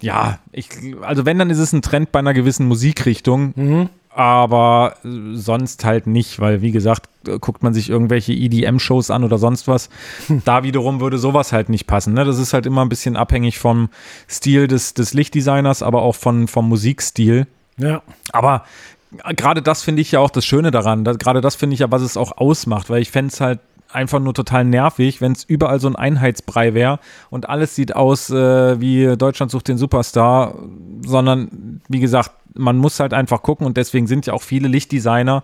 ja, ich, also wenn, dann ist es ein Trend bei einer gewissen Musikrichtung. Mhm aber sonst halt nicht, weil wie gesagt, guckt man sich irgendwelche EDM-Shows an oder sonst was, [LAUGHS] da wiederum würde sowas halt nicht passen. Ne? Das ist halt immer ein bisschen abhängig vom Stil des, des Lichtdesigners, aber auch von, vom Musikstil. Ja. Aber gerade das finde ich ja auch das Schöne daran. gerade das finde ich ja, was es auch ausmacht, weil ich fände es halt einfach nur total nervig, wenn es überall so ein Einheitsbrei wäre und alles sieht aus äh, wie Deutschland sucht den Superstar, sondern wie gesagt, man muss halt einfach gucken und deswegen sind ja auch viele Lichtdesigner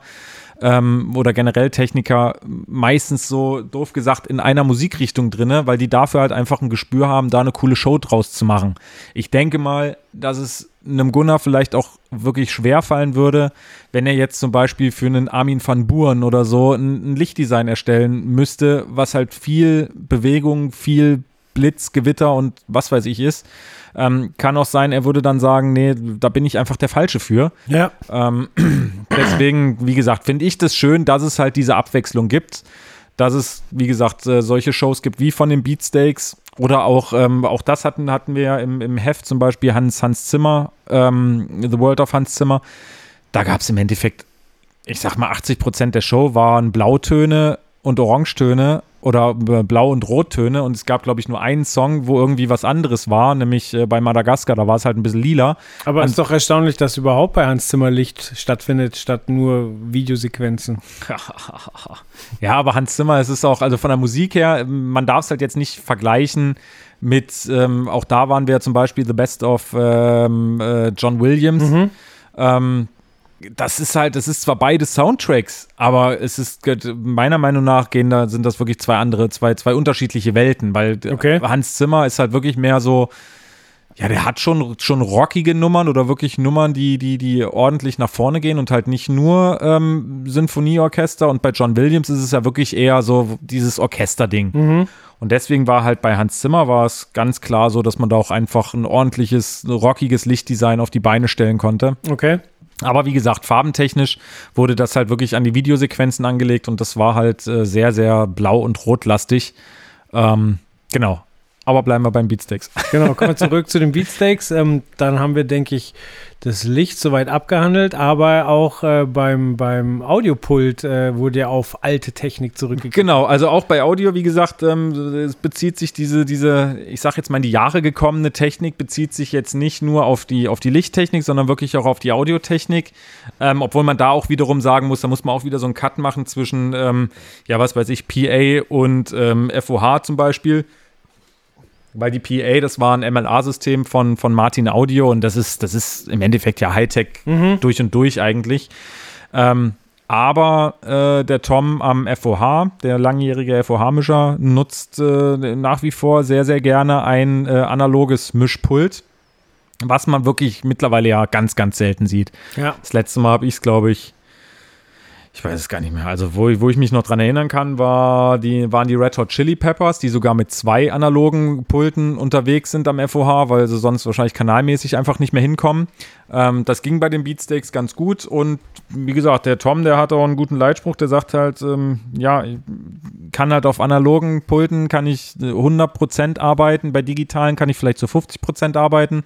ähm, oder generell Techniker meistens so doof gesagt in einer Musikrichtung drinne, weil die dafür halt einfach ein Gespür haben, da eine coole Show draus zu machen. Ich denke mal, dass es einem Gunnar vielleicht auch wirklich schwer fallen würde, wenn er jetzt zum Beispiel für einen Armin van Buren oder so ein, ein Lichtdesign erstellen müsste, was halt viel Bewegung, viel Blitz, Gewitter und was weiß ich ist. Ähm, kann auch sein, er würde dann sagen, nee, da bin ich einfach der Falsche für. Ja. Ähm, [CLEARS THROAT] deswegen, wie gesagt, finde ich das schön, dass es halt diese Abwechslung gibt. Dass es, wie gesagt, äh, solche Shows gibt wie von den Beatsteaks oder auch, ähm, auch das hatten, hatten wir ja im, im Heft zum Beispiel Hans, Hans Zimmer, ähm, The World of Hans Zimmer. Da gab es im Endeffekt, ich sag mal, 80 Prozent der Show waren Blautöne und Orangetöne oder Blau- und Rottöne und es gab, glaube ich, nur einen Song, wo irgendwie was anderes war, nämlich äh, bei Madagaskar, da war es halt ein bisschen lila. Aber es ist doch erstaunlich, dass überhaupt bei Hans Zimmer Licht stattfindet, statt nur Videosequenzen. [LAUGHS] ja, aber Hans Zimmer, es ist auch, also von der Musik her, man darf es halt jetzt nicht vergleichen mit, ähm, auch da waren wir zum Beispiel The Best of ähm, äh, John Williams. Mhm. Ähm, das ist halt, das ist zwar beide Soundtracks, aber es ist meiner Meinung nach gehen da sind das wirklich zwei andere, zwei, zwei unterschiedliche Welten, weil okay. Hans Zimmer ist halt wirklich mehr so, ja, der hat schon, schon rockige Nummern oder wirklich Nummern, die, die, die ordentlich nach vorne gehen und halt nicht nur ähm, Sinfonieorchester. Und bei John Williams ist es ja wirklich eher so dieses Orchesterding. Mhm. Und deswegen war halt bei Hans Zimmer war es ganz klar so, dass man da auch einfach ein ordentliches, rockiges Lichtdesign auf die Beine stellen konnte. Okay. Aber wie gesagt, farbentechnisch wurde das halt wirklich an die Videosequenzen angelegt und das war halt äh, sehr, sehr blau- und rotlastig. Ähm, genau. Aber bleiben wir beim Beatsteaks. [LAUGHS] Genau, kommen wir zurück zu den Beatsteaks. Ähm, dann haben wir, denke ich, das Licht soweit abgehandelt, aber auch äh, beim, beim Audiopult äh, wurde ja auf alte Technik zurückgegeben. Genau, also auch bei Audio, wie gesagt, ähm, es bezieht sich diese, diese, ich sag jetzt mal, in die Jahre gekommene Technik bezieht sich jetzt nicht nur auf die, auf die Lichttechnik, sondern wirklich auch auf die Audiotechnik. Ähm, obwohl man da auch wiederum sagen muss, da muss man auch wieder so einen Cut machen zwischen, ähm, ja, was weiß ich, PA und FOH ähm, zum Beispiel weil die PA, das war ein MLA-System von, von Martin Audio und das ist, das ist im Endeffekt ja Hightech mhm. durch und durch eigentlich. Ähm, aber äh, der Tom am FOH, der langjährige FOH-Mischer, nutzt äh, nach wie vor sehr, sehr gerne ein äh, analoges Mischpult, was man wirklich mittlerweile ja ganz, ganz selten sieht. Ja. Das letzte Mal habe ich es, glaube ich, ich weiß es gar nicht mehr. Also, wo, wo ich mich noch dran erinnern kann, war die, waren die Red Hot Chili Peppers, die sogar mit zwei analogen Pulten unterwegs sind am FOH, weil sie sonst wahrscheinlich kanalmäßig einfach nicht mehr hinkommen. Ähm, das ging bei den Beatsteaks ganz gut und wie gesagt, der Tom, der hat auch einen guten Leitspruch, der sagt halt, ähm, ja, kann halt auf analogen Pulten, kann ich 100% arbeiten, bei digitalen kann ich vielleicht zu 50% arbeiten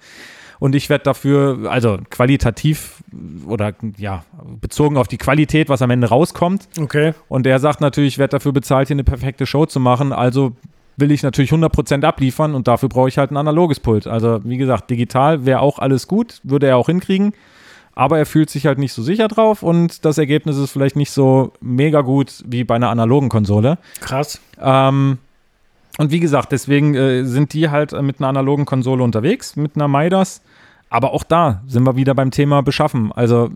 und ich werde dafür, also qualitativ oder ja, bezogen auf die Qualität, was am Ende rauskommt. Okay. Und er sagt natürlich, ich werde dafür bezahlt, hier eine perfekte Show zu machen, also will ich natürlich 100% abliefern und dafür brauche ich halt ein analoges Pult. Also wie gesagt, digital wäre auch alles gut, würde er auch hinkriegen, aber er fühlt sich halt nicht so sicher drauf und das Ergebnis ist vielleicht nicht so mega gut wie bei einer analogen Konsole. Krass. Ähm, und wie gesagt, deswegen äh, sind die halt mit einer analogen Konsole unterwegs, mit einer Midas. Aber auch da sind wir wieder beim Thema Beschaffen. Also,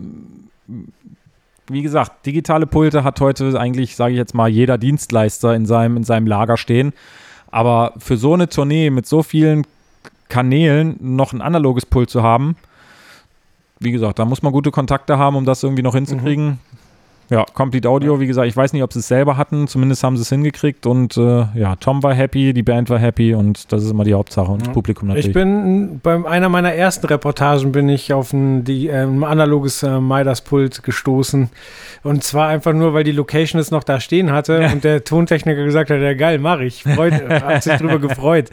wie gesagt, digitale Pulte hat heute eigentlich, sage ich jetzt mal, jeder Dienstleister in seinem, in seinem Lager stehen. Aber für so eine Tournee mit so vielen Kanälen noch ein analoges Pult zu haben, wie gesagt, da muss man gute Kontakte haben, um das irgendwie noch hinzukriegen. Mhm. Ja, Complete Audio, wie gesagt, ich weiß nicht, ob sie es selber hatten, zumindest haben sie es hingekriegt und äh, ja, Tom war happy, die Band war happy und das ist immer die Hauptsache und das Publikum natürlich. Ich bin bei einer meiner ersten Reportagen bin ich auf ein, die, äh, ein analoges äh, Midas-Pult gestoßen und zwar einfach nur, weil die Location es noch da stehen hatte und der Tontechniker gesagt hat, ja geil, mach ich, Freut, [LAUGHS] hat sich drüber gefreut.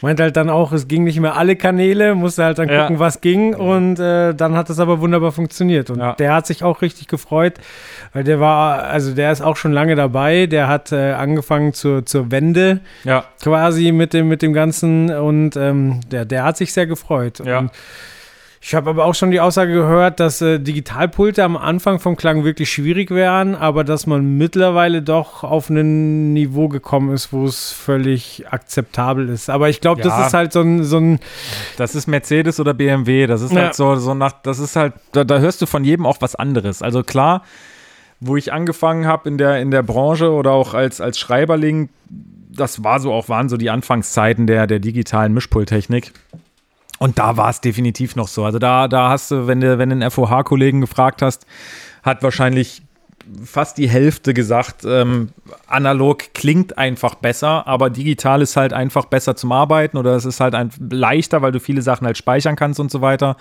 Meint halt dann auch, es ging nicht mehr alle Kanäle, musste halt dann gucken, ja. was ging und äh, dann hat es aber wunderbar funktioniert und ja. der hat sich auch richtig gefreut weil der war, also der ist auch schon lange dabei. Der hat äh, angefangen zur, zur Wende ja. quasi mit dem, mit dem Ganzen und ähm, der, der hat sich sehr gefreut. Ja. Und ich habe aber auch schon die Aussage gehört, dass äh, Digitalpulte am Anfang vom Klang wirklich schwierig wären, aber dass man mittlerweile doch auf ein Niveau gekommen ist, wo es völlig akzeptabel ist. Aber ich glaube, ja. das ist halt so ein, so ein. Das ist Mercedes oder BMW. Das ist ja. halt so, so nach, das ist halt, da, da hörst du von jedem auch was anderes. Also klar wo ich angefangen habe in der, in der Branche oder auch als, als Schreiberling, das war so auch, waren so die Anfangszeiten der, der digitalen Mischpulttechnik. Und da war es definitiv noch so. Also da, da hast du, wenn du, wenn du einen FOH-Kollegen gefragt hast, hat wahrscheinlich fast die Hälfte gesagt, ähm, analog klingt einfach besser, aber digital ist halt einfach besser zum Arbeiten oder es ist halt ein, leichter, weil du viele Sachen halt speichern kannst und so weiter.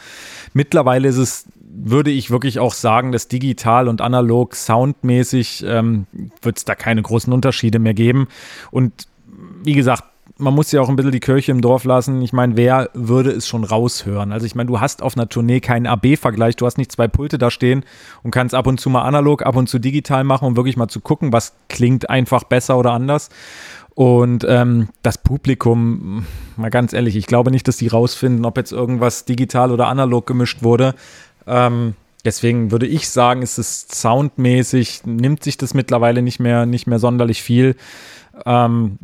Mittlerweile ist es würde ich wirklich auch sagen, dass digital und analog soundmäßig ähm, wird es da keine großen Unterschiede mehr geben. Und wie gesagt, man muss ja auch ein bisschen die Kirche im Dorf lassen. Ich meine, wer würde es schon raushören? Also ich meine, du hast auf einer Tournee keinen AB-Vergleich, du hast nicht zwei Pulte da stehen und kannst ab und zu mal analog, ab und zu digital machen, um wirklich mal zu gucken, was klingt einfach besser oder anders. Und ähm, das Publikum, mal ganz ehrlich, ich glaube nicht, dass die rausfinden, ob jetzt irgendwas digital oder analog gemischt wurde. Ähm, deswegen würde ich sagen, ist es soundmäßig, nimmt sich das mittlerweile nicht mehr, nicht mehr sonderlich viel. Ähm,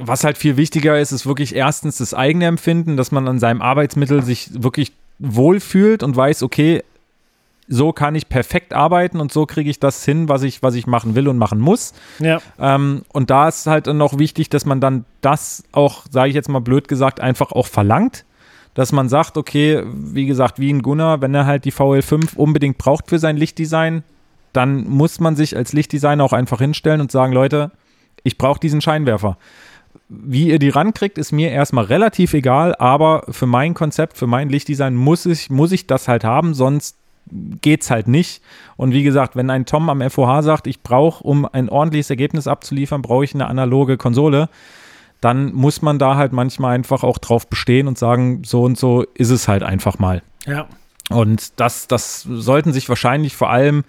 was halt viel wichtiger ist, ist wirklich erstens das eigene Empfinden, dass man an seinem Arbeitsmittel sich wirklich wohlfühlt und weiß, okay, so kann ich perfekt arbeiten und so kriege ich das hin, was ich, was ich machen will und machen muss. Ja. Ähm, und da ist halt noch wichtig, dass man dann das auch, sage ich jetzt mal blöd gesagt, einfach auch verlangt dass man sagt, okay, wie gesagt, wie ein Gunnar, wenn er halt die VL5 unbedingt braucht für sein Lichtdesign, dann muss man sich als Lichtdesigner auch einfach hinstellen und sagen, Leute, ich brauche diesen Scheinwerfer. Wie ihr die rankriegt, ist mir erstmal relativ egal, aber für mein Konzept, für mein Lichtdesign muss ich, muss ich das halt haben, sonst geht's halt nicht. Und wie gesagt, wenn ein Tom am FOH sagt, ich brauche, um ein ordentliches Ergebnis abzuliefern, brauche ich eine analoge Konsole, dann muss man da halt manchmal einfach auch drauf bestehen und sagen, so und so ist es halt einfach mal. Ja. Und das, das sollten sich wahrscheinlich vor allem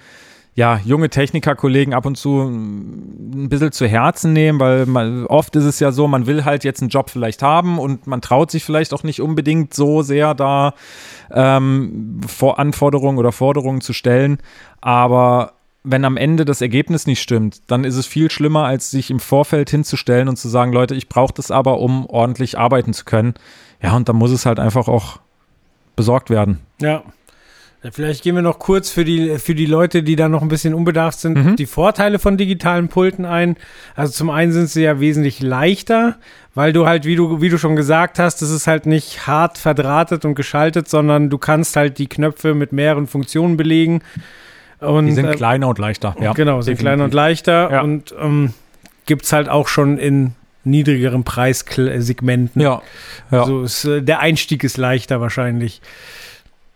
ja, junge Technikerkollegen ab und zu ein bisschen zu Herzen nehmen, weil man, oft ist es ja so, man will halt jetzt einen Job vielleicht haben und man traut sich vielleicht auch nicht unbedingt so sehr da ähm, Anforderungen oder Forderungen zu stellen. Aber wenn am Ende das Ergebnis nicht stimmt, dann ist es viel schlimmer, als sich im Vorfeld hinzustellen und zu sagen, Leute, ich brauche das aber, um ordentlich arbeiten zu können. Ja, und dann muss es halt einfach auch besorgt werden. Ja. Vielleicht gehen wir noch kurz für die, für die Leute, die da noch ein bisschen unbedacht sind, mhm. die Vorteile von digitalen Pulten ein. Also zum einen sind sie ja wesentlich leichter, weil du halt, wie du, wie du schon gesagt hast, es ist halt nicht hart verdrahtet und geschaltet, sondern du kannst halt die Knöpfe mit mehreren Funktionen belegen. Und, die sind äh, kleiner und leichter. Ja, genau, sind kleiner und leichter ja. und ähm, gibt es halt auch schon in niedrigeren Preissegmenten. Ja, ja. Also ist, äh, der Einstieg ist leichter wahrscheinlich.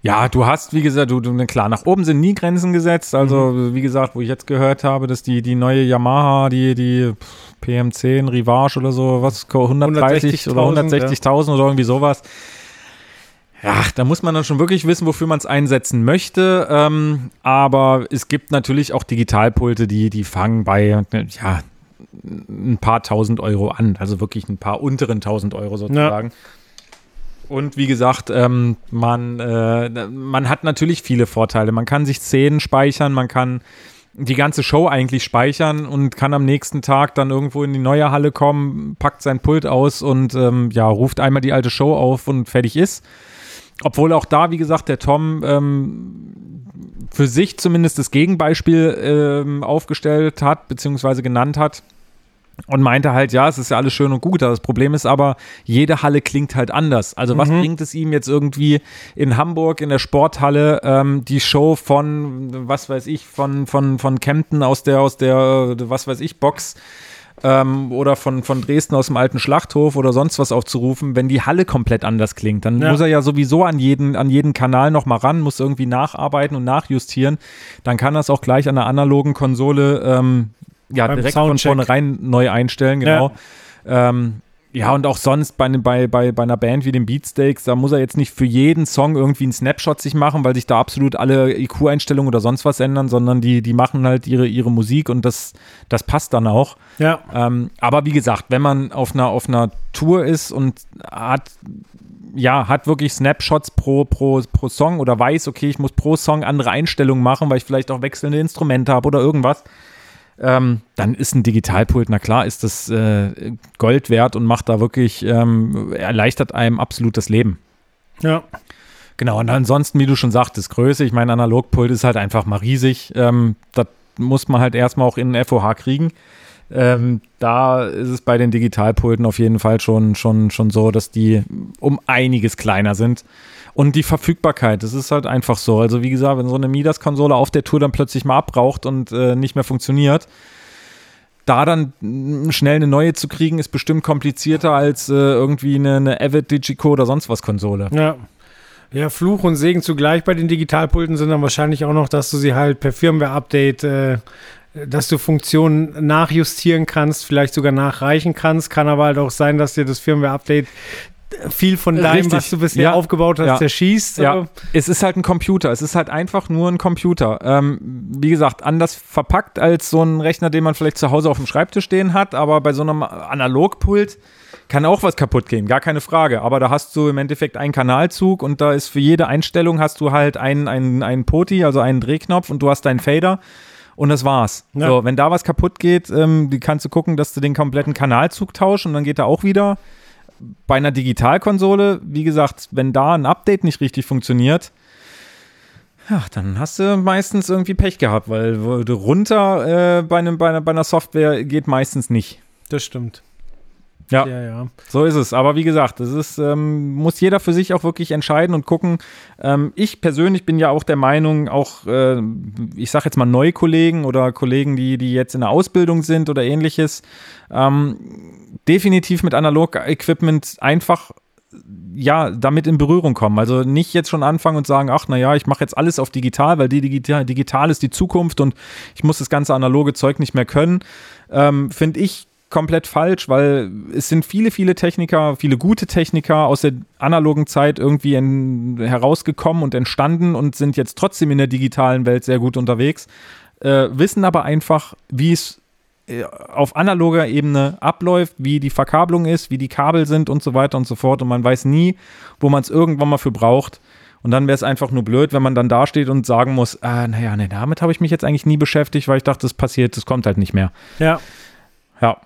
Ja, du hast, wie gesagt, du, du klar, nach oben sind nie Grenzen gesetzt. Also, mhm. wie gesagt, wo ich jetzt gehört habe, dass die, die neue Yamaha, die, die PM10 Rivage oder so, was, 130 oder 160.000 ja. oder irgendwie sowas, ja, da muss man dann schon wirklich wissen, wofür man es einsetzen möchte. Ähm, aber es gibt natürlich auch Digitalpulte, die, die fangen bei ja, ein paar tausend Euro an. Also wirklich ein paar unteren tausend Euro sozusagen. Ja. Und wie gesagt, ähm, man, äh, man hat natürlich viele Vorteile. Man kann sich Szenen speichern, man kann die ganze Show eigentlich speichern und kann am nächsten Tag dann irgendwo in die neue Halle kommen, packt sein Pult aus und ähm, ja, ruft einmal die alte Show auf und fertig ist. Obwohl auch da, wie gesagt, der Tom ähm, für sich zumindest das Gegenbeispiel ähm, aufgestellt hat, beziehungsweise genannt hat. und meinte halt, ja, es ist ja alles schön und gut. Das Problem ist aber, jede Halle klingt halt anders. Also was Mhm. bringt es ihm jetzt irgendwie in Hamburg in der Sporthalle ähm, die Show von, was weiß ich, von, von, von Kempten aus der, aus der, was weiß ich, Box ähm, oder von, von Dresden aus dem alten Schlachthof oder sonst was aufzurufen, wenn die Halle komplett anders klingt. Dann Ja. muss er ja sowieso an jeden, an jeden Kanal nochmal ran, muss irgendwie nacharbeiten und nachjustieren. Dann kann er es auch gleich an der analogen Konsole ähm, ja, Beim direkt von Soundcheck. vornherein neu einstellen, genau. Ja, ähm, ja und auch sonst bei, bei, bei, bei einer Band wie den Beatsteaks, da muss er jetzt nicht für jeden Song irgendwie einen Snapshot sich machen, weil sich da absolut alle IQ-Einstellungen oder sonst was ändern, sondern die, die machen halt ihre, ihre Musik und das, das passt dann auch. Ja. Ähm, aber wie gesagt, wenn man auf einer, auf einer Tour ist und hat, ja, hat wirklich Snapshots pro, pro, pro Song oder weiß, okay, ich muss pro Song andere Einstellungen machen, weil ich vielleicht auch wechselnde Instrumente habe oder irgendwas, ähm, dann ist ein Digitalpult, na klar, ist das äh, Gold wert und macht da wirklich, ähm, erleichtert einem absolut das Leben. Ja. Genau, und ansonsten, wie du schon sagtest, Größe, ich meine, Analogpult ist halt einfach mal riesig. Ähm, das muss man halt erstmal auch in den FOH kriegen. Ähm, da ist es bei den Digitalpulten auf jeden Fall schon, schon, schon so, dass die um einiges kleiner sind. Und die Verfügbarkeit, das ist halt einfach so. Also wie gesagt, wenn so eine Midas-Konsole auf der Tour dann plötzlich mal abbraucht und äh, nicht mehr funktioniert, da dann mh, schnell eine neue zu kriegen, ist bestimmt komplizierter als äh, irgendwie eine, eine Avid, Digico oder sonst was Konsole. Ja. Ja, Fluch und Segen zugleich bei den Digitalpulten sind dann wahrscheinlich auch noch, dass du sie halt per Firmware-Update, äh, dass du Funktionen nachjustieren kannst, vielleicht sogar nachreichen kannst. Kann aber halt auch sein, dass dir das Firmware-Update viel von deinem, Richtig. was du bisher Ja. aufgebaut hast, Ja. zerschießt. Ja, es ist halt ein Computer. Es ist halt einfach nur ein Computer. Ähm, wie gesagt, anders verpackt als so ein Rechner, den man vielleicht zu Hause auf dem Schreibtisch stehen hat. Aber bei so einem Analogpult kann auch was kaputt gehen, gar keine Frage. Aber da hast du im Endeffekt einen Kanalzug und da ist für jede Einstellung hast du halt einen, einen, einen Poti, also einen Drehknopf und du hast deinen Fader. Und das war's. Ja. So, wenn da was kaputt geht, ähm, die kannst du gucken, dass du den kompletten Kanalzug tauschst und dann geht er auch wieder bei einer Digitalkonsole, wie gesagt, wenn da ein Update nicht richtig funktioniert, ja, dann hast du meistens irgendwie Pech gehabt, weil runter äh, bei, einem, bei, einer, bei einer Software geht meistens nicht. Das stimmt. Ja. Ja, ja. So ist es. Aber wie gesagt, das ist, ähm, muss jeder für sich auch wirklich entscheiden und gucken. Ähm, ich persönlich bin ja auch der Meinung, auch, äh, ich sage jetzt mal neue Kollegen oder Kollegen, die, die jetzt in der Ausbildung sind oder ähnliches, ähm, definitiv mit Analog-Equipment einfach ja, damit in Berührung kommen. Also nicht jetzt schon anfangen und sagen, ach, naja, ich mache jetzt alles auf digital, weil die digital, digital ist die Zukunft und ich muss das ganze analoge Zeug nicht mehr können. Ähm, Finde ich komplett falsch, weil es sind viele, viele Techniker, viele gute Techniker aus der analogen Zeit irgendwie in, herausgekommen und entstanden und sind jetzt trotzdem in der digitalen Welt sehr gut unterwegs, äh, wissen aber einfach, wie es äh, auf analoger Ebene abläuft, wie die Verkabelung ist, wie die Kabel sind und so weiter und so fort. Und man weiß nie, wo man es irgendwann mal für braucht. Und dann wäre es einfach nur blöd, wenn man dann dasteht und sagen muss, äh, naja, nee, damit habe ich mich jetzt eigentlich nie beschäftigt, weil ich dachte, das passiert, das kommt halt nicht mehr. Ja. Ja.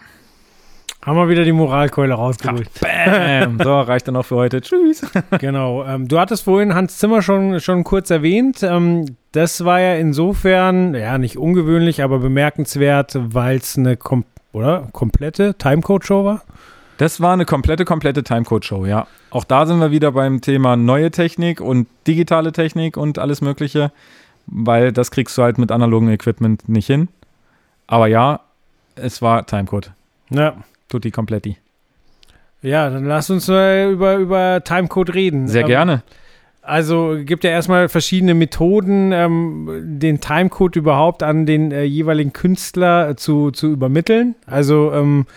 Haben wir wieder die Moralkeule rausgeholt. Bam. so, reicht dann auch für heute. Tschüss. [LAUGHS] Genau. Ähm, du hattest vorhin Hans Zimmer schon, schon kurz erwähnt. Ähm, das war ja insofern, ja, nicht ungewöhnlich, aber bemerkenswert, weil es eine kom oder? komplette Timecode-Show war. Das war eine komplette, komplette Timecode-Show, ja. Auch da sind wir wieder beim Thema neue Technik und digitale Technik und alles Mögliche, weil das kriegst du halt mit analogem Equipment nicht hin. Aber ja, es war Timecode. Ja. Tutti kompletti. Ja, dann lass uns mal über, über Timecode reden. Sehr Ähm, gerne. Also gibt ja erstmal verschiedene Methoden, ähm, den Timecode überhaupt an den äh, jeweiligen Künstler äh, zu, zu übermitteln. Also ähm,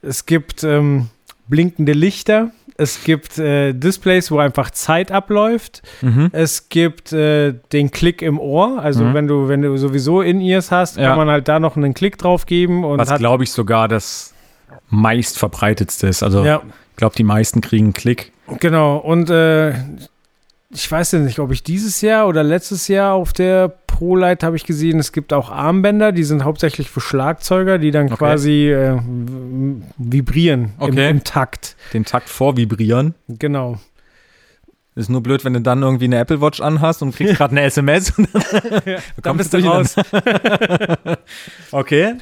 es gibt ähm, blinkende Lichter, es gibt äh, Displays, wo einfach Zeit abläuft. Mhm. Es gibt äh, den Klick im Ohr. Also Mhm. wenn du wenn du sowieso In-Ears hast, Ja. kann man halt da noch einen Klick drauf geben und Was glaube ich sogar das meist verbreitetste ist. Also ja ich glaube, die meisten kriegen einen Klick. Genau, und äh, ich weiß ja nicht, ob ich dieses Jahr oder letztes Jahr auf der ProLight habe ich gesehen, es gibt auch Armbänder, die sind hauptsächlich für Schlagzeuger, die dann Okay. quasi äh, vibrieren im, Okay. im Takt. Den Takt vorvibrieren. Genau. Ist nur blöd, wenn du dann irgendwie eine Apple Watch anhast und kriegst gerade eine SMS und [LAUGHS] dann Dann kommst bist du raus. [LAUGHS] okay.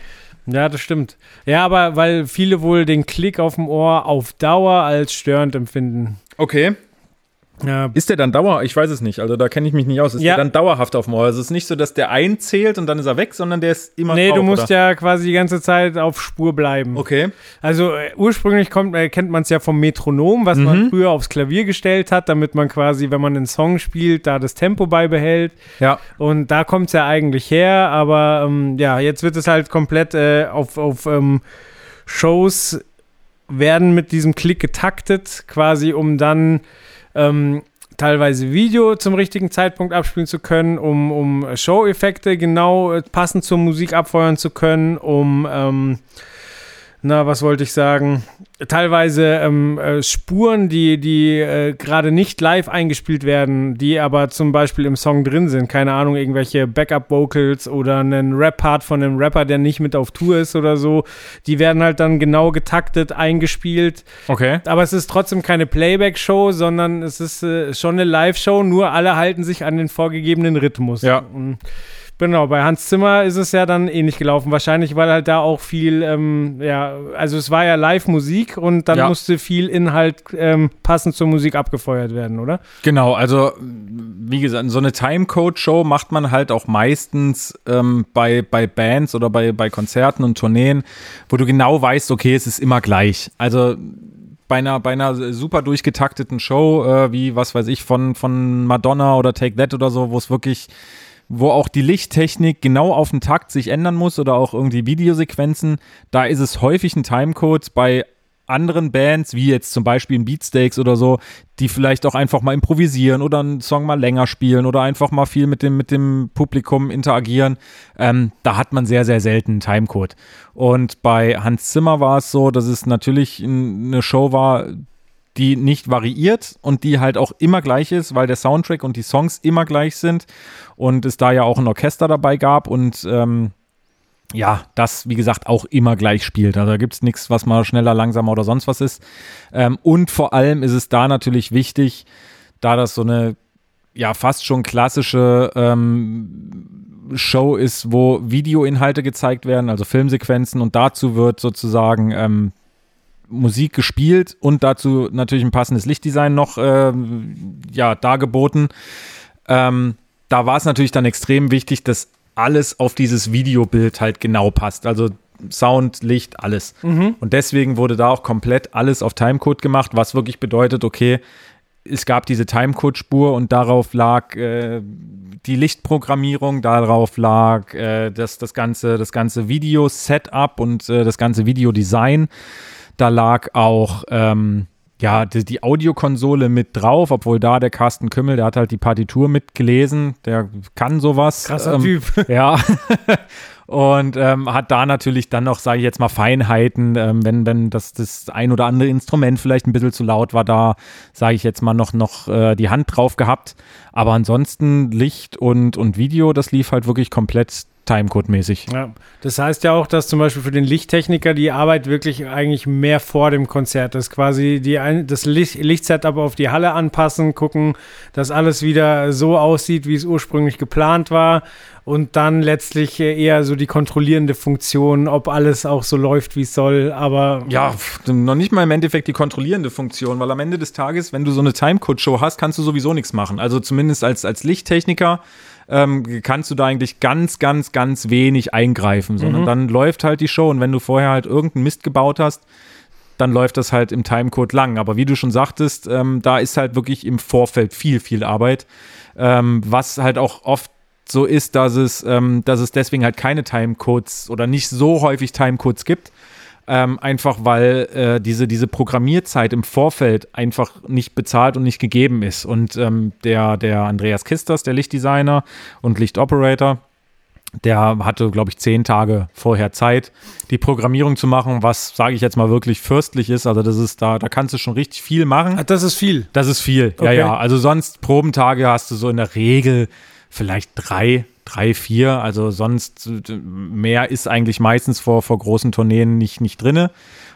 Ja, das stimmt. Ja, aber weil viele wohl den Klick auf dem Ohr auf Dauer als störend empfinden. Okay. Ja, Ist der dann dauer? Ich weiß es nicht. Also da kenne ich mich nicht aus. Ist Ja. der dann dauerhaft auf dem Ohr? Also es ist nicht so, dass der einzählt und dann ist er weg, sondern der ist immer nee, drauf, du musst oder? ja quasi die ganze Zeit auf Spur bleiben. Okay. Also äh, ursprünglich kommt, äh, kennt man es ja vom Metronom, was Mhm. man früher aufs Klavier gestellt hat, damit man quasi, wenn man einen Song spielt, da das Tempo beibehält. Ja. Und da kommt es ja eigentlich her, aber ähm, ja, jetzt wird es halt komplett äh, auf, auf ähm, Shows werden mit diesem Klick getaktet, quasi um dann ähm, teilweise Video zum richtigen Zeitpunkt abspielen zu können, um, um Show-Effekte genau äh, passend zur Musik abfeuern zu können, um ähm, na, was wollte ich sagen? Teilweise ähm, äh, Spuren, die, die äh, gerade nicht live eingespielt werden, die aber zum Beispiel im Song drin sind. Keine Ahnung, irgendwelche Backup-Vocals oder einen Rap-Part von einem Rapper, der nicht mit auf Tour ist oder so. Die werden halt dann genau getaktet eingespielt. Okay. Aber es ist trotzdem keine Playback-Show, sondern es ist äh, schon eine Live-Show, nur alle halten sich an den vorgegebenen Rhythmus. Ja. Und Genau, bei Hans Zimmer ist es ja dann ähnlich gelaufen. Wahrscheinlich, weil halt da auch viel, ähm, ja, also es war ja Live-Musik und dann Ja. musste viel Inhalt ähm, passend zur Musik abgefeuert werden, oder? Genau, also wie gesagt, so eine Timecode-Show macht man halt auch meistens ähm, bei, bei Bands oder bei, bei Konzerten und Tourneen, wo du genau weißt, okay, es ist immer gleich. Also bei einer, bei einer super durchgetakteten Show, äh, wie, was weiß ich, von, von Madonna oder Take That oder so, wo es wirklich, wo auch die Lichttechnik genau auf den Takt sich ändern muss oder auch irgendwie Videosequenzen, da ist es häufig ein Timecode bei anderen Bands, wie jetzt zum Beispiel in Beatsteaks oder so, die vielleicht auch einfach mal improvisieren oder einen Song mal länger spielen oder einfach mal viel mit dem, mit dem Publikum interagieren, ähm, da hat man sehr, sehr selten einen Timecode. Und bei Hans Zimmer war es so, dass es natürlich eine Show war, die nicht variiert und die halt auch immer gleich ist, weil der Soundtrack und die Songs immer gleich sind und es da ja auch ein Orchester dabei gab und ähm, ja, das, wie gesagt, auch immer gleich spielt. Also da gibt es nichts, was mal schneller, langsamer oder sonst was ist. Ähm, und vor allem ist es da natürlich wichtig, da das so eine ja fast schon klassische ähm, Show ist, wo Videoinhalte gezeigt werden, also Filmsequenzen und dazu wird sozusagen ähm, Musik gespielt und dazu natürlich ein passendes Lichtdesign noch ähm, ja dargeboten. Ähm, da war es natürlich dann extrem wichtig, dass alles auf dieses Videobild halt genau passt. Also Sound, Licht, alles. Und deswegen wurde da auch komplett alles auf Timecode gemacht, was wirklich bedeutet, okay, es gab diese Timecode-Spur und darauf lag äh, die Lichtprogrammierung, darauf lag äh, das, das ganze, das ganze Video-Setup und äh, das ganze Videodesign. Da lag auch ähm, ja, die, die Audiokonsole mit drauf, obwohl da der Carsten Kümmel, der hat halt die Partitur mitgelesen, der kann sowas. Krasser ähm, Typ. Ja. [LAUGHS] Und ähm, hat da natürlich dann noch, sage ich jetzt mal, Feinheiten, ähm, wenn, wenn das, das ein oder andere Instrument vielleicht ein bisschen zu laut war, da sage ich jetzt mal noch, noch äh, die Hand drauf gehabt. Aber ansonsten Licht und, und Video, das lief halt wirklich komplett Timecode-mäßig. Ja. Das heißt ja auch, dass zum Beispiel für den Lichttechniker die Arbeit wirklich eigentlich mehr vor dem Konzert ist. Quasi die, ein- das Licht, Lichtsetup auf die Halle anpassen, gucken, dass alles wieder so aussieht, wie es ursprünglich geplant war. Und dann letztlich äh, eher so die kontrollierende Funktion, ob alles auch so läuft, wie es soll. Aber Ja, noch nicht mal im Endeffekt die kontrollierende Funktion, weil am Ende des Tages, wenn du so eine Timecode-Show hast, kannst du sowieso nichts machen. Also zumindest als, als Lichttechniker ähm, kannst du da eigentlich ganz, ganz, ganz wenig eingreifen, sondern dann läuft halt die Show und wenn du vorher halt irgendeinen Mist gebaut hast, dann läuft das halt im Timecode lang. Aber wie du schon sagtest, ähm, da ist halt wirklich im Vorfeld viel, viel Arbeit, ähm, was halt auch oft so ist, dass es, ähm, dass es deswegen halt keine Timecodes oder nicht so häufig Timecodes gibt. Ähm, einfach weil äh, diese, diese Programmierzeit im Vorfeld einfach nicht bezahlt und nicht gegeben ist. Und ähm, der, der Andreas Kisters, der Lichtdesigner und Lichtoperator, der hatte, glaube ich, zehn Tage vorher Zeit, die Programmierung zu machen, was, sage ich jetzt mal, wirklich fürstlich ist. Also das ist da, da kannst du schon richtig viel machen. Ach, das ist viel. Das ist viel, ja, Okay. ja. Also sonst Probentage hast du so in der Regel vielleicht drei drei, vier. Also sonst äh, mehr ist eigentlich meistens vor, vor großen Tourneen nicht, nicht drinne.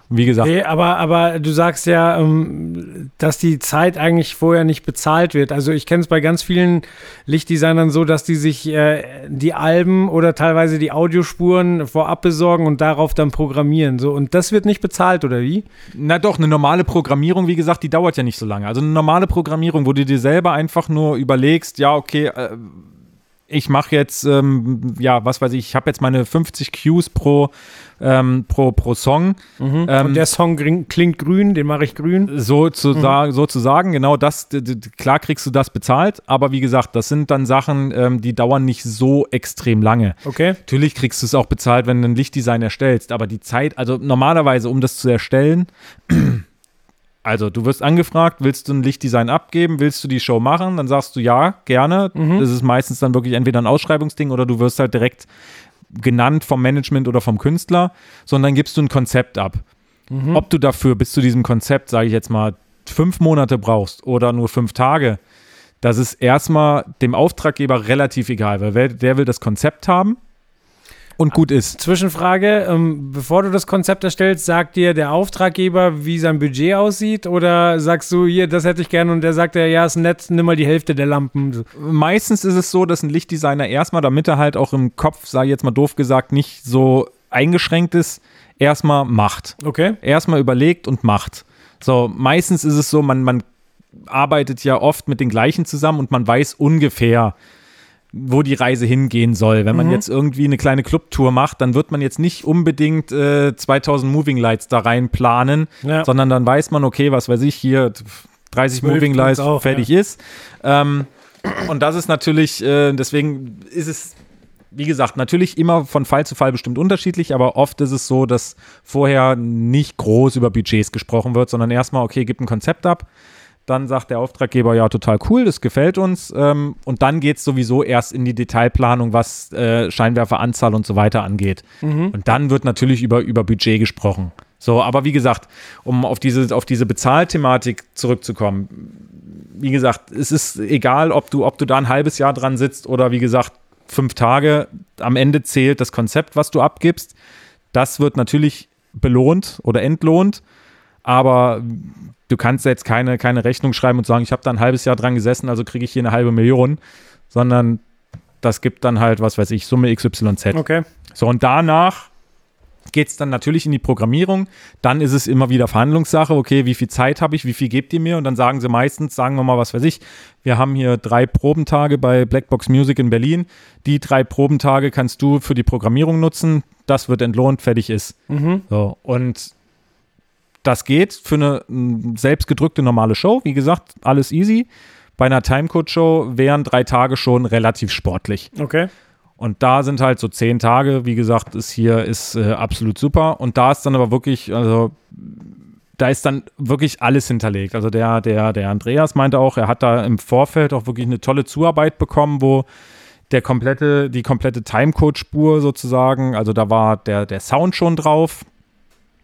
Wie gesagt. Nee, aber, aber du sagst ja, ähm, dass die Zeit eigentlich vorher nicht bezahlt wird. Also ich kenne es bei ganz vielen Lichtdesignern so, dass die sich äh, die Alben oder teilweise die Audiospuren vorab besorgen und darauf dann programmieren. So, und das wird nicht bezahlt, oder wie? Na doch, eine normale Programmierung, wie gesagt, die dauert ja nicht so lange. Also eine normale Programmierung, wo du dir selber einfach nur überlegst, ja, okay, äh, ich mache jetzt, ähm, ja, was weiß ich, ich habe jetzt meine 50 Cues pro, ähm, pro, pro Song. Mhm. Ähm, Und der Song klingt grün, den mache ich grün. So zu mhm. sozusagen, genau das, klar kriegst du das bezahlt, aber wie gesagt, das sind dann Sachen, ähm, die dauern nicht so extrem lange. Okay. Natürlich kriegst du es auch bezahlt, wenn du ein Lichtdesign erstellst, aber die Zeit, also normalerweise, um das zu erstellen, also, du wirst angefragt, willst du ein Lichtdesign abgeben, willst du die Show machen? Dann sagst du ja, gerne. Mhm. Das ist meistens dann wirklich entweder ein Ausschreibungsding oder du wirst halt direkt genannt vom Management oder vom Künstler, sondern gibst du ein Konzept ab. Mhm. Ob du dafür bis zu diesem Konzept, sage ich jetzt mal, fünf Monate brauchst oder nur fünf Tage, das ist erstmal dem Auftraggeber relativ egal, weil der will das Konzept haben und gut ist. Zwischenfrage, ähm, bevor du das Konzept erstellst, sagt dir der Auftraggeber, wie sein Budget aussieht oder sagst du, hier, das hätte ich gerne und der sagt ja, ja, ist nett, nimm mal die Hälfte der Lampen. Meistens ist es so, dass ein Lichtdesigner erstmal, damit er halt auch im Kopf, sage ich jetzt mal doof gesagt, nicht so eingeschränkt ist, erstmal macht. Okay. Erstmal überlegt und macht. So, meistens ist es so, man, man arbeitet ja oft mit den gleichen zusammen und man weiß ungefähr, wo die Reise hingehen soll. Wenn man mhm. jetzt irgendwie eine kleine Clubtour macht, dann wird man jetzt nicht unbedingt äh, 2000 Moving Lights da rein planen, ja. sondern dann weiß man, okay, was weiß ich, hier 30 Moving Lights auch, fertig ja. ist. Ähm, und das ist natürlich, äh, deswegen ist es, wie gesagt, natürlich immer von Fall zu Fall bestimmt unterschiedlich, aber oft ist es so, dass vorher nicht groß über Budgets gesprochen wird, sondern erstmal, okay, gib ein Konzept ab dann sagt der Auftraggeber, ja, total cool, das gefällt uns. Ähm, und dann geht es sowieso erst in die Detailplanung, was äh, Scheinwerferanzahl und so weiter angeht. Mhm. Und dann wird natürlich über, über Budget gesprochen. So, aber wie gesagt, um auf diese, auf diese Bezahlthematik zurückzukommen, wie gesagt, es ist egal, ob du, ob du da ein halbes Jahr dran sitzt oder wie gesagt, fünf Tage. Am Ende zählt das Konzept, was du abgibst. Das wird natürlich belohnt oder entlohnt. Aber du kannst jetzt keine, keine Rechnung schreiben und sagen, ich habe da ein halbes Jahr dran gesessen, also kriege ich hier eine halbe Million, sondern das gibt dann halt, was weiß ich, Summe XYZ. Okay. So, und danach geht es dann natürlich in die Programmierung. Dann ist es immer wieder Verhandlungssache. Okay, wie viel Zeit habe ich? Wie viel gebt ihr mir? Und dann sagen sie meistens, sagen wir mal, was weiß ich, wir haben hier drei Probentage bei Blackbox Music in Berlin. Die drei Probentage kannst du für die Programmierung nutzen. Das wird entlohnt, fertig ist. Mhm. So, und das geht für eine selbstgedrückte normale Show. Wie gesagt, alles easy. Bei einer Timecode-Show wären drei Tage schon relativ sportlich. Okay. Und da sind halt so zehn Tage, wie gesagt, ist hier ist äh, absolut super. Und da ist dann aber wirklich, also da ist dann wirklich alles hinterlegt. Also der, der, der Andreas meinte auch, er hat da im Vorfeld auch wirklich eine tolle Zuarbeit bekommen, wo der komplette, die komplette Timecode-Spur sozusagen, also da war der, der Sound schon drauf,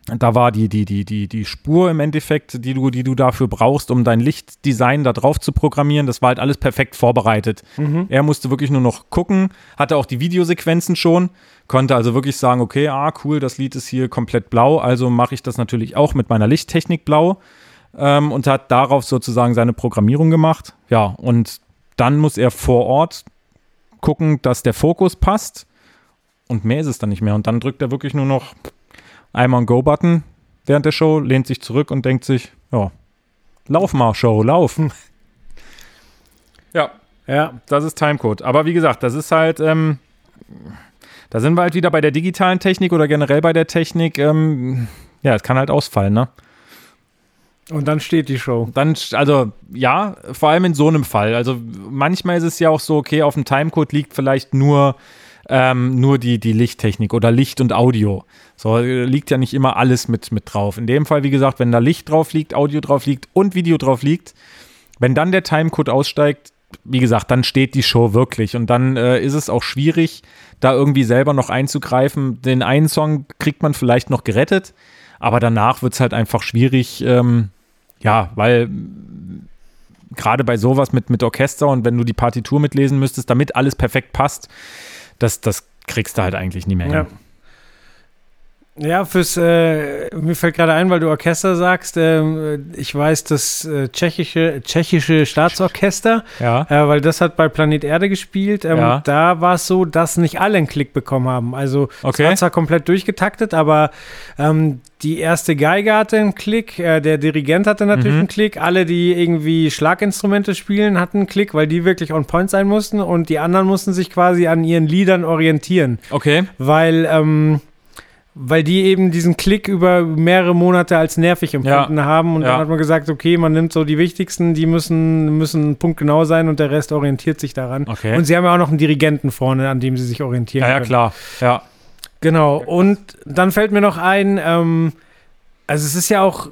da war die, die, die, die, die Spur im Endeffekt, die du, die du dafür brauchst, um dein Lichtdesign da drauf zu programmieren. Das war halt alles perfekt vorbereitet. Mhm. Er musste wirklich nur noch gucken, hatte auch die Videosequenzen schon, konnte also wirklich sagen, okay, ah, cool, das Lied ist hier komplett blau, also mache ich das natürlich auch mit meiner Lichttechnik blau ähm, und hat darauf sozusagen seine Programmierung gemacht. Ja, und dann muss er vor Ort gucken, dass der Fokus passt und mehr ist es dann nicht mehr. Und dann drückt er wirklich nur noch einmal einen Go-Button während der Show, lehnt sich zurück und denkt sich, ja, lauf mal, Show, lauf. [LAUGHS] ja, ja, das ist Timecode. Aber wie gesagt, das ist halt, ähm, da sind wir halt wieder bei der digitalen Technik oder generell bei der Technik. Ähm, ja, es kann halt ausfallen, ne? Und dann steht die Show. Dann, also ja, vor allem in so einem Fall. Also manchmal ist es ja auch so, okay, auf dem Timecode liegt vielleicht nur ähm, nur die, die Lichttechnik oder Licht und Audio. So liegt ja nicht immer alles mit, mit drauf. In dem Fall, wie gesagt, wenn da Licht drauf liegt, Audio drauf liegt und Video drauf liegt, wenn dann der Timecode aussteigt, wie gesagt, dann steht die Show wirklich und dann äh, ist es auch schwierig, da irgendwie selber noch einzugreifen. Den einen Song kriegt man vielleicht noch gerettet, aber danach wird es halt einfach schwierig, ähm, ja, weil gerade bei sowas mit, mit Orchester und wenn du die Partitur mitlesen müsstest, damit alles perfekt passt, das, das kriegst du halt eigentlich nie mehr hin. Ja. Ja, fürs, äh, mir fällt gerade ein, weil du Orchester sagst, äh, ich weiß, das äh, tschechische, tschechische Staatsorchester, Ja. äh, weil das hat bei Planet Erde gespielt, ähm, Ja. da war es so, dass nicht alle einen Klick bekommen haben. Also Okay. es war zwar komplett durchgetaktet, aber ähm, die erste Geige hatte einen Klick, äh, der Dirigent hatte natürlich Mhm. einen Klick, alle, die irgendwie Schlaginstrumente spielen, hatten einen Klick, weil die wirklich on point sein mussten und die anderen mussten sich quasi an ihren Liedern orientieren Okay. weil, ähm, weil die eben diesen Klick über mehrere Monate als nervig empfunden haben. Und Ja. dann hat man gesagt, okay, man nimmt so die wichtigsten, die müssen, müssen punktgenau sein und der Rest orientiert sich daran. Okay. Und sie haben ja auch noch einen Dirigenten vorne, an dem sie sich orientieren Ja, ja, können. klar. Ja. Genau. Und dann fällt mir noch ein, ähm, also es ist ja auch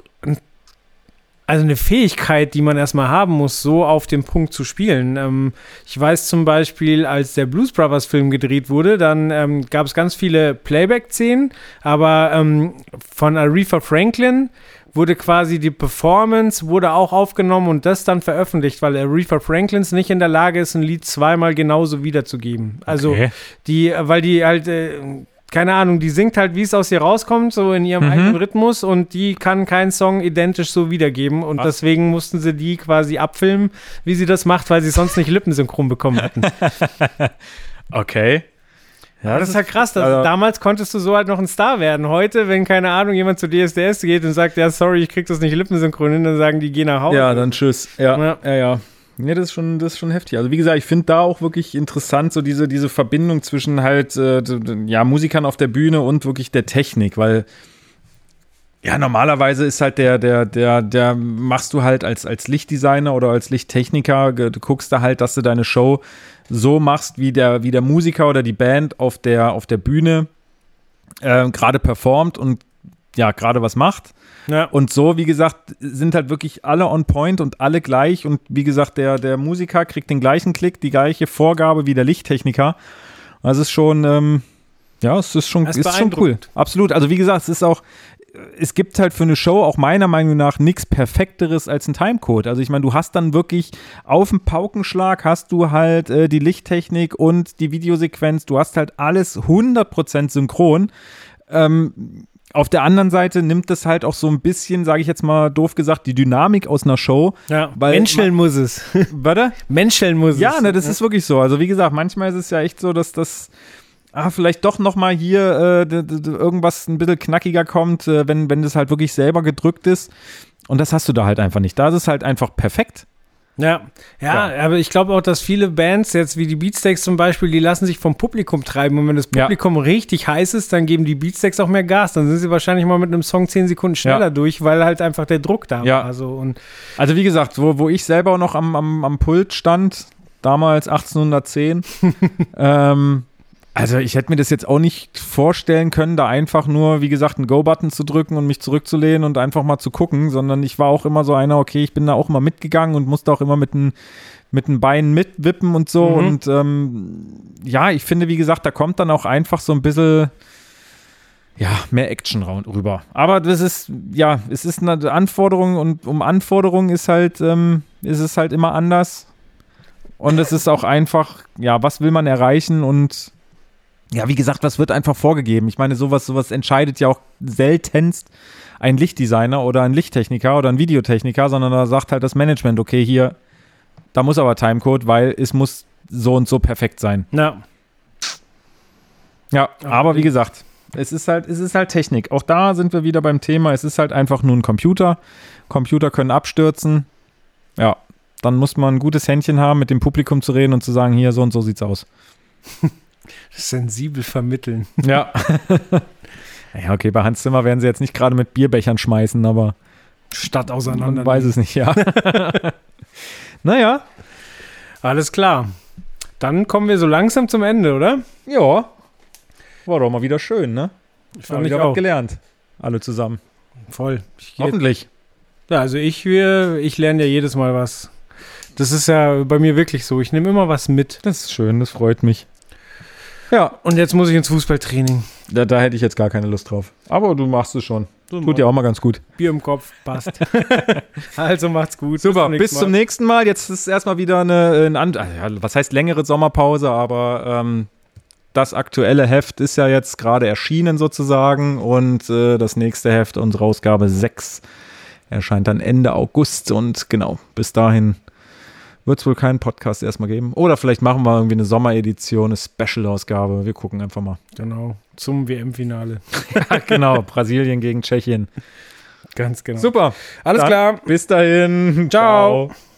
also eine Fähigkeit, die man erstmal haben muss, so auf dem Punkt zu spielen. Ähm, ich weiß zum Beispiel, als der Blues Brothers Film gedreht wurde, dann ähm, gab es ganz viele Playback-Szenen, aber ähm, von Aretha Franklin wurde quasi die Performance wurde auch aufgenommen und das dann veröffentlicht, weil Aretha Franklins nicht in der Lage ist, ein Lied zweimal genauso wiederzugeben. Also Okay. die, weil die halt, äh, keine Ahnung, die singt halt, wie es aus ihr rauskommt, so in ihrem Mhm. eigenen Rhythmus und die kann keinen Song identisch so wiedergeben und Was? deswegen mussten sie die quasi abfilmen, wie sie das macht, weil sie sonst nicht lippensynchron bekommen hätten. [LAUGHS] Okay. Ja, das ist halt krass. Dass also- damals konntest du so halt noch ein Star werden. Heute, wenn, keine Ahnung, jemand zu DSDS geht und sagt, ja, sorry, ich krieg das nicht lippensynchron hin, dann sagen die, geh nach Hause. Ja, dann tschüss. Ja, Ja. ja, ja. Nee, das ist schon, das ist schon heftig. Also wie gesagt, ich finde da auch wirklich interessant, so diese, diese Verbindung zwischen halt äh, ja, Musikern auf der Bühne und wirklich der Technik, weil ja, normalerweise ist halt der, der, der, der machst du halt als, als Lichtdesigner oder als Lichttechniker, du guckst da halt, dass du deine Show so machst, wie der, wie der Musiker oder die Band auf der, auf der Bühne äh, gerade performt und ja, gerade was macht. Ja. Und so, wie gesagt, sind halt wirklich alle on point und alle gleich. Und wie gesagt, der, der Musiker kriegt den gleichen Klick, die gleiche Vorgabe wie der Lichttechniker. Also es ist schon, ähm, ja, es ist schon, Das ist schon cool. Absolut. Also wie gesagt, es ist auch, es gibt halt für eine Show auch meiner Meinung nach nichts Perfekteres als ein Timecode. Also ich meine, du hast dann wirklich auf dem Paukenschlag hast du halt äh, die Lichttechnik und die Videosequenz. Du hast halt alles 100% synchron. Ähm, auf der anderen Seite nimmt das halt auch so ein bisschen, sage ich jetzt mal doof gesagt, die Dynamik aus einer Show. ja. Weil- Menscheln muss es. [LAUGHS] Warte? Menscheln muss Ja, es. ne, das ist wirklich so. Also wie gesagt, manchmal ist es ja echt so, dass das ah, vielleicht doch noch mal hier äh, irgendwas ein bisschen knackiger kommt, äh, wenn, wenn das halt wirklich selber gedrückt ist. Und das hast du da halt einfach nicht. Da ist es halt einfach perfekt. Ja, ja, aber ich glaube auch, dass viele Bands, jetzt wie die Beatsteaks zum Beispiel, die lassen sich vom Publikum treiben. Und wenn das Ja. Publikum richtig heiß ist, dann geben die Beatsteaks auch mehr Gas. Dann sind sie wahrscheinlich mal mit einem Song zehn Sekunden schneller Ja. durch, weil halt einfach der Druck da Ja. war. Also, und Also wie gesagt, wo, wo ich selber noch am, am, am Pult stand, damals 1810, [LAUGHS] ähm, also ich hätte mir das jetzt auch nicht vorstellen können, da einfach nur, wie gesagt, einen Go-Button zu drücken und mich zurückzulehnen und einfach mal zu gucken, sondern ich war auch immer so einer, okay, ich bin da auch immer mitgegangen und musste auch immer mit den mit den Beinen mitwippen und so. Mhm. Und ähm, ja, ich finde, wie gesagt, da kommt dann auch einfach so ein bisschen ja, mehr Action rüber. Aber das ist, ja, es ist eine Anforderung und um Anforderungen ist halt, ähm, ist es halt immer anders. Und es ist auch einfach, ja, was will man erreichen und ja, wie gesagt, was wird einfach vorgegeben? Ich meine, sowas, sowas entscheidet ja auch seltenst ein Lichtdesigner oder ein Lichttechniker oder ein Videotechniker, sondern da sagt halt das Management, okay, hier, da muss aber Timecode, weil es muss so und so perfekt sein. na, Ja, Aber wie- gesagt, es ist halt, es ist halt Technik. Auch da sind wir wieder beim Thema. Es ist halt einfach nur ein Computer. Computer können abstürzen. Ja, dann muss man ein gutes Händchen haben, mit dem Publikum zu reden und zu sagen, hier, so und so sieht's aus. [LAUGHS] sensibel vermitteln. [LAUGHS] Ja. ja, okay, bei Hans Zimmer werden sie jetzt nicht gerade mit Bierbechern schmeißen, aber Statt auseinander. man weiß es nicht, ja. [LAUGHS] naja, Alles klar. Dann kommen wir so langsam zum Ende, oder? ja. War doch mal wieder schön, ne? Ich Haben wieder was gelernt. Alle zusammen. Voll. Ich Hoffentlich. Ja, also ich, wir, ich lerne ja jedes Mal was. Das ist ja bei mir wirklich so. Ich nehme immer was mit. Das ist schön, das freut mich. Ja, Und jetzt muss ich ins Fußballtraining. Da, da hätte ich jetzt gar keine Lust drauf. Aber du machst es schon. Tut dir auch mal ganz gut. Bier im Kopf, passt. [LAUGHS] also macht's gut. Super, bis zum, nächsten Mal. Jetzt ist erstmal wieder eine, eine ja, was heißt längere Sommerpause, aber ähm, das aktuelle Heft ist ja jetzt gerade erschienen sozusagen und äh, das nächste Heft, unsere Ausgabe 6, erscheint dann Ende August und genau, bis dahin wird es wohl keinen Podcast erstmal geben. Oder vielleicht machen wir irgendwie eine Sommeredition, eine Special-Ausgabe. Wir gucken einfach mal. Genau, zum WM-Finale. [LAUGHS] ja, genau, Brasilien gegen Tschechien. Ganz genau. Super. Alles Dann klar. Bis dahin. Ciao. Ciao.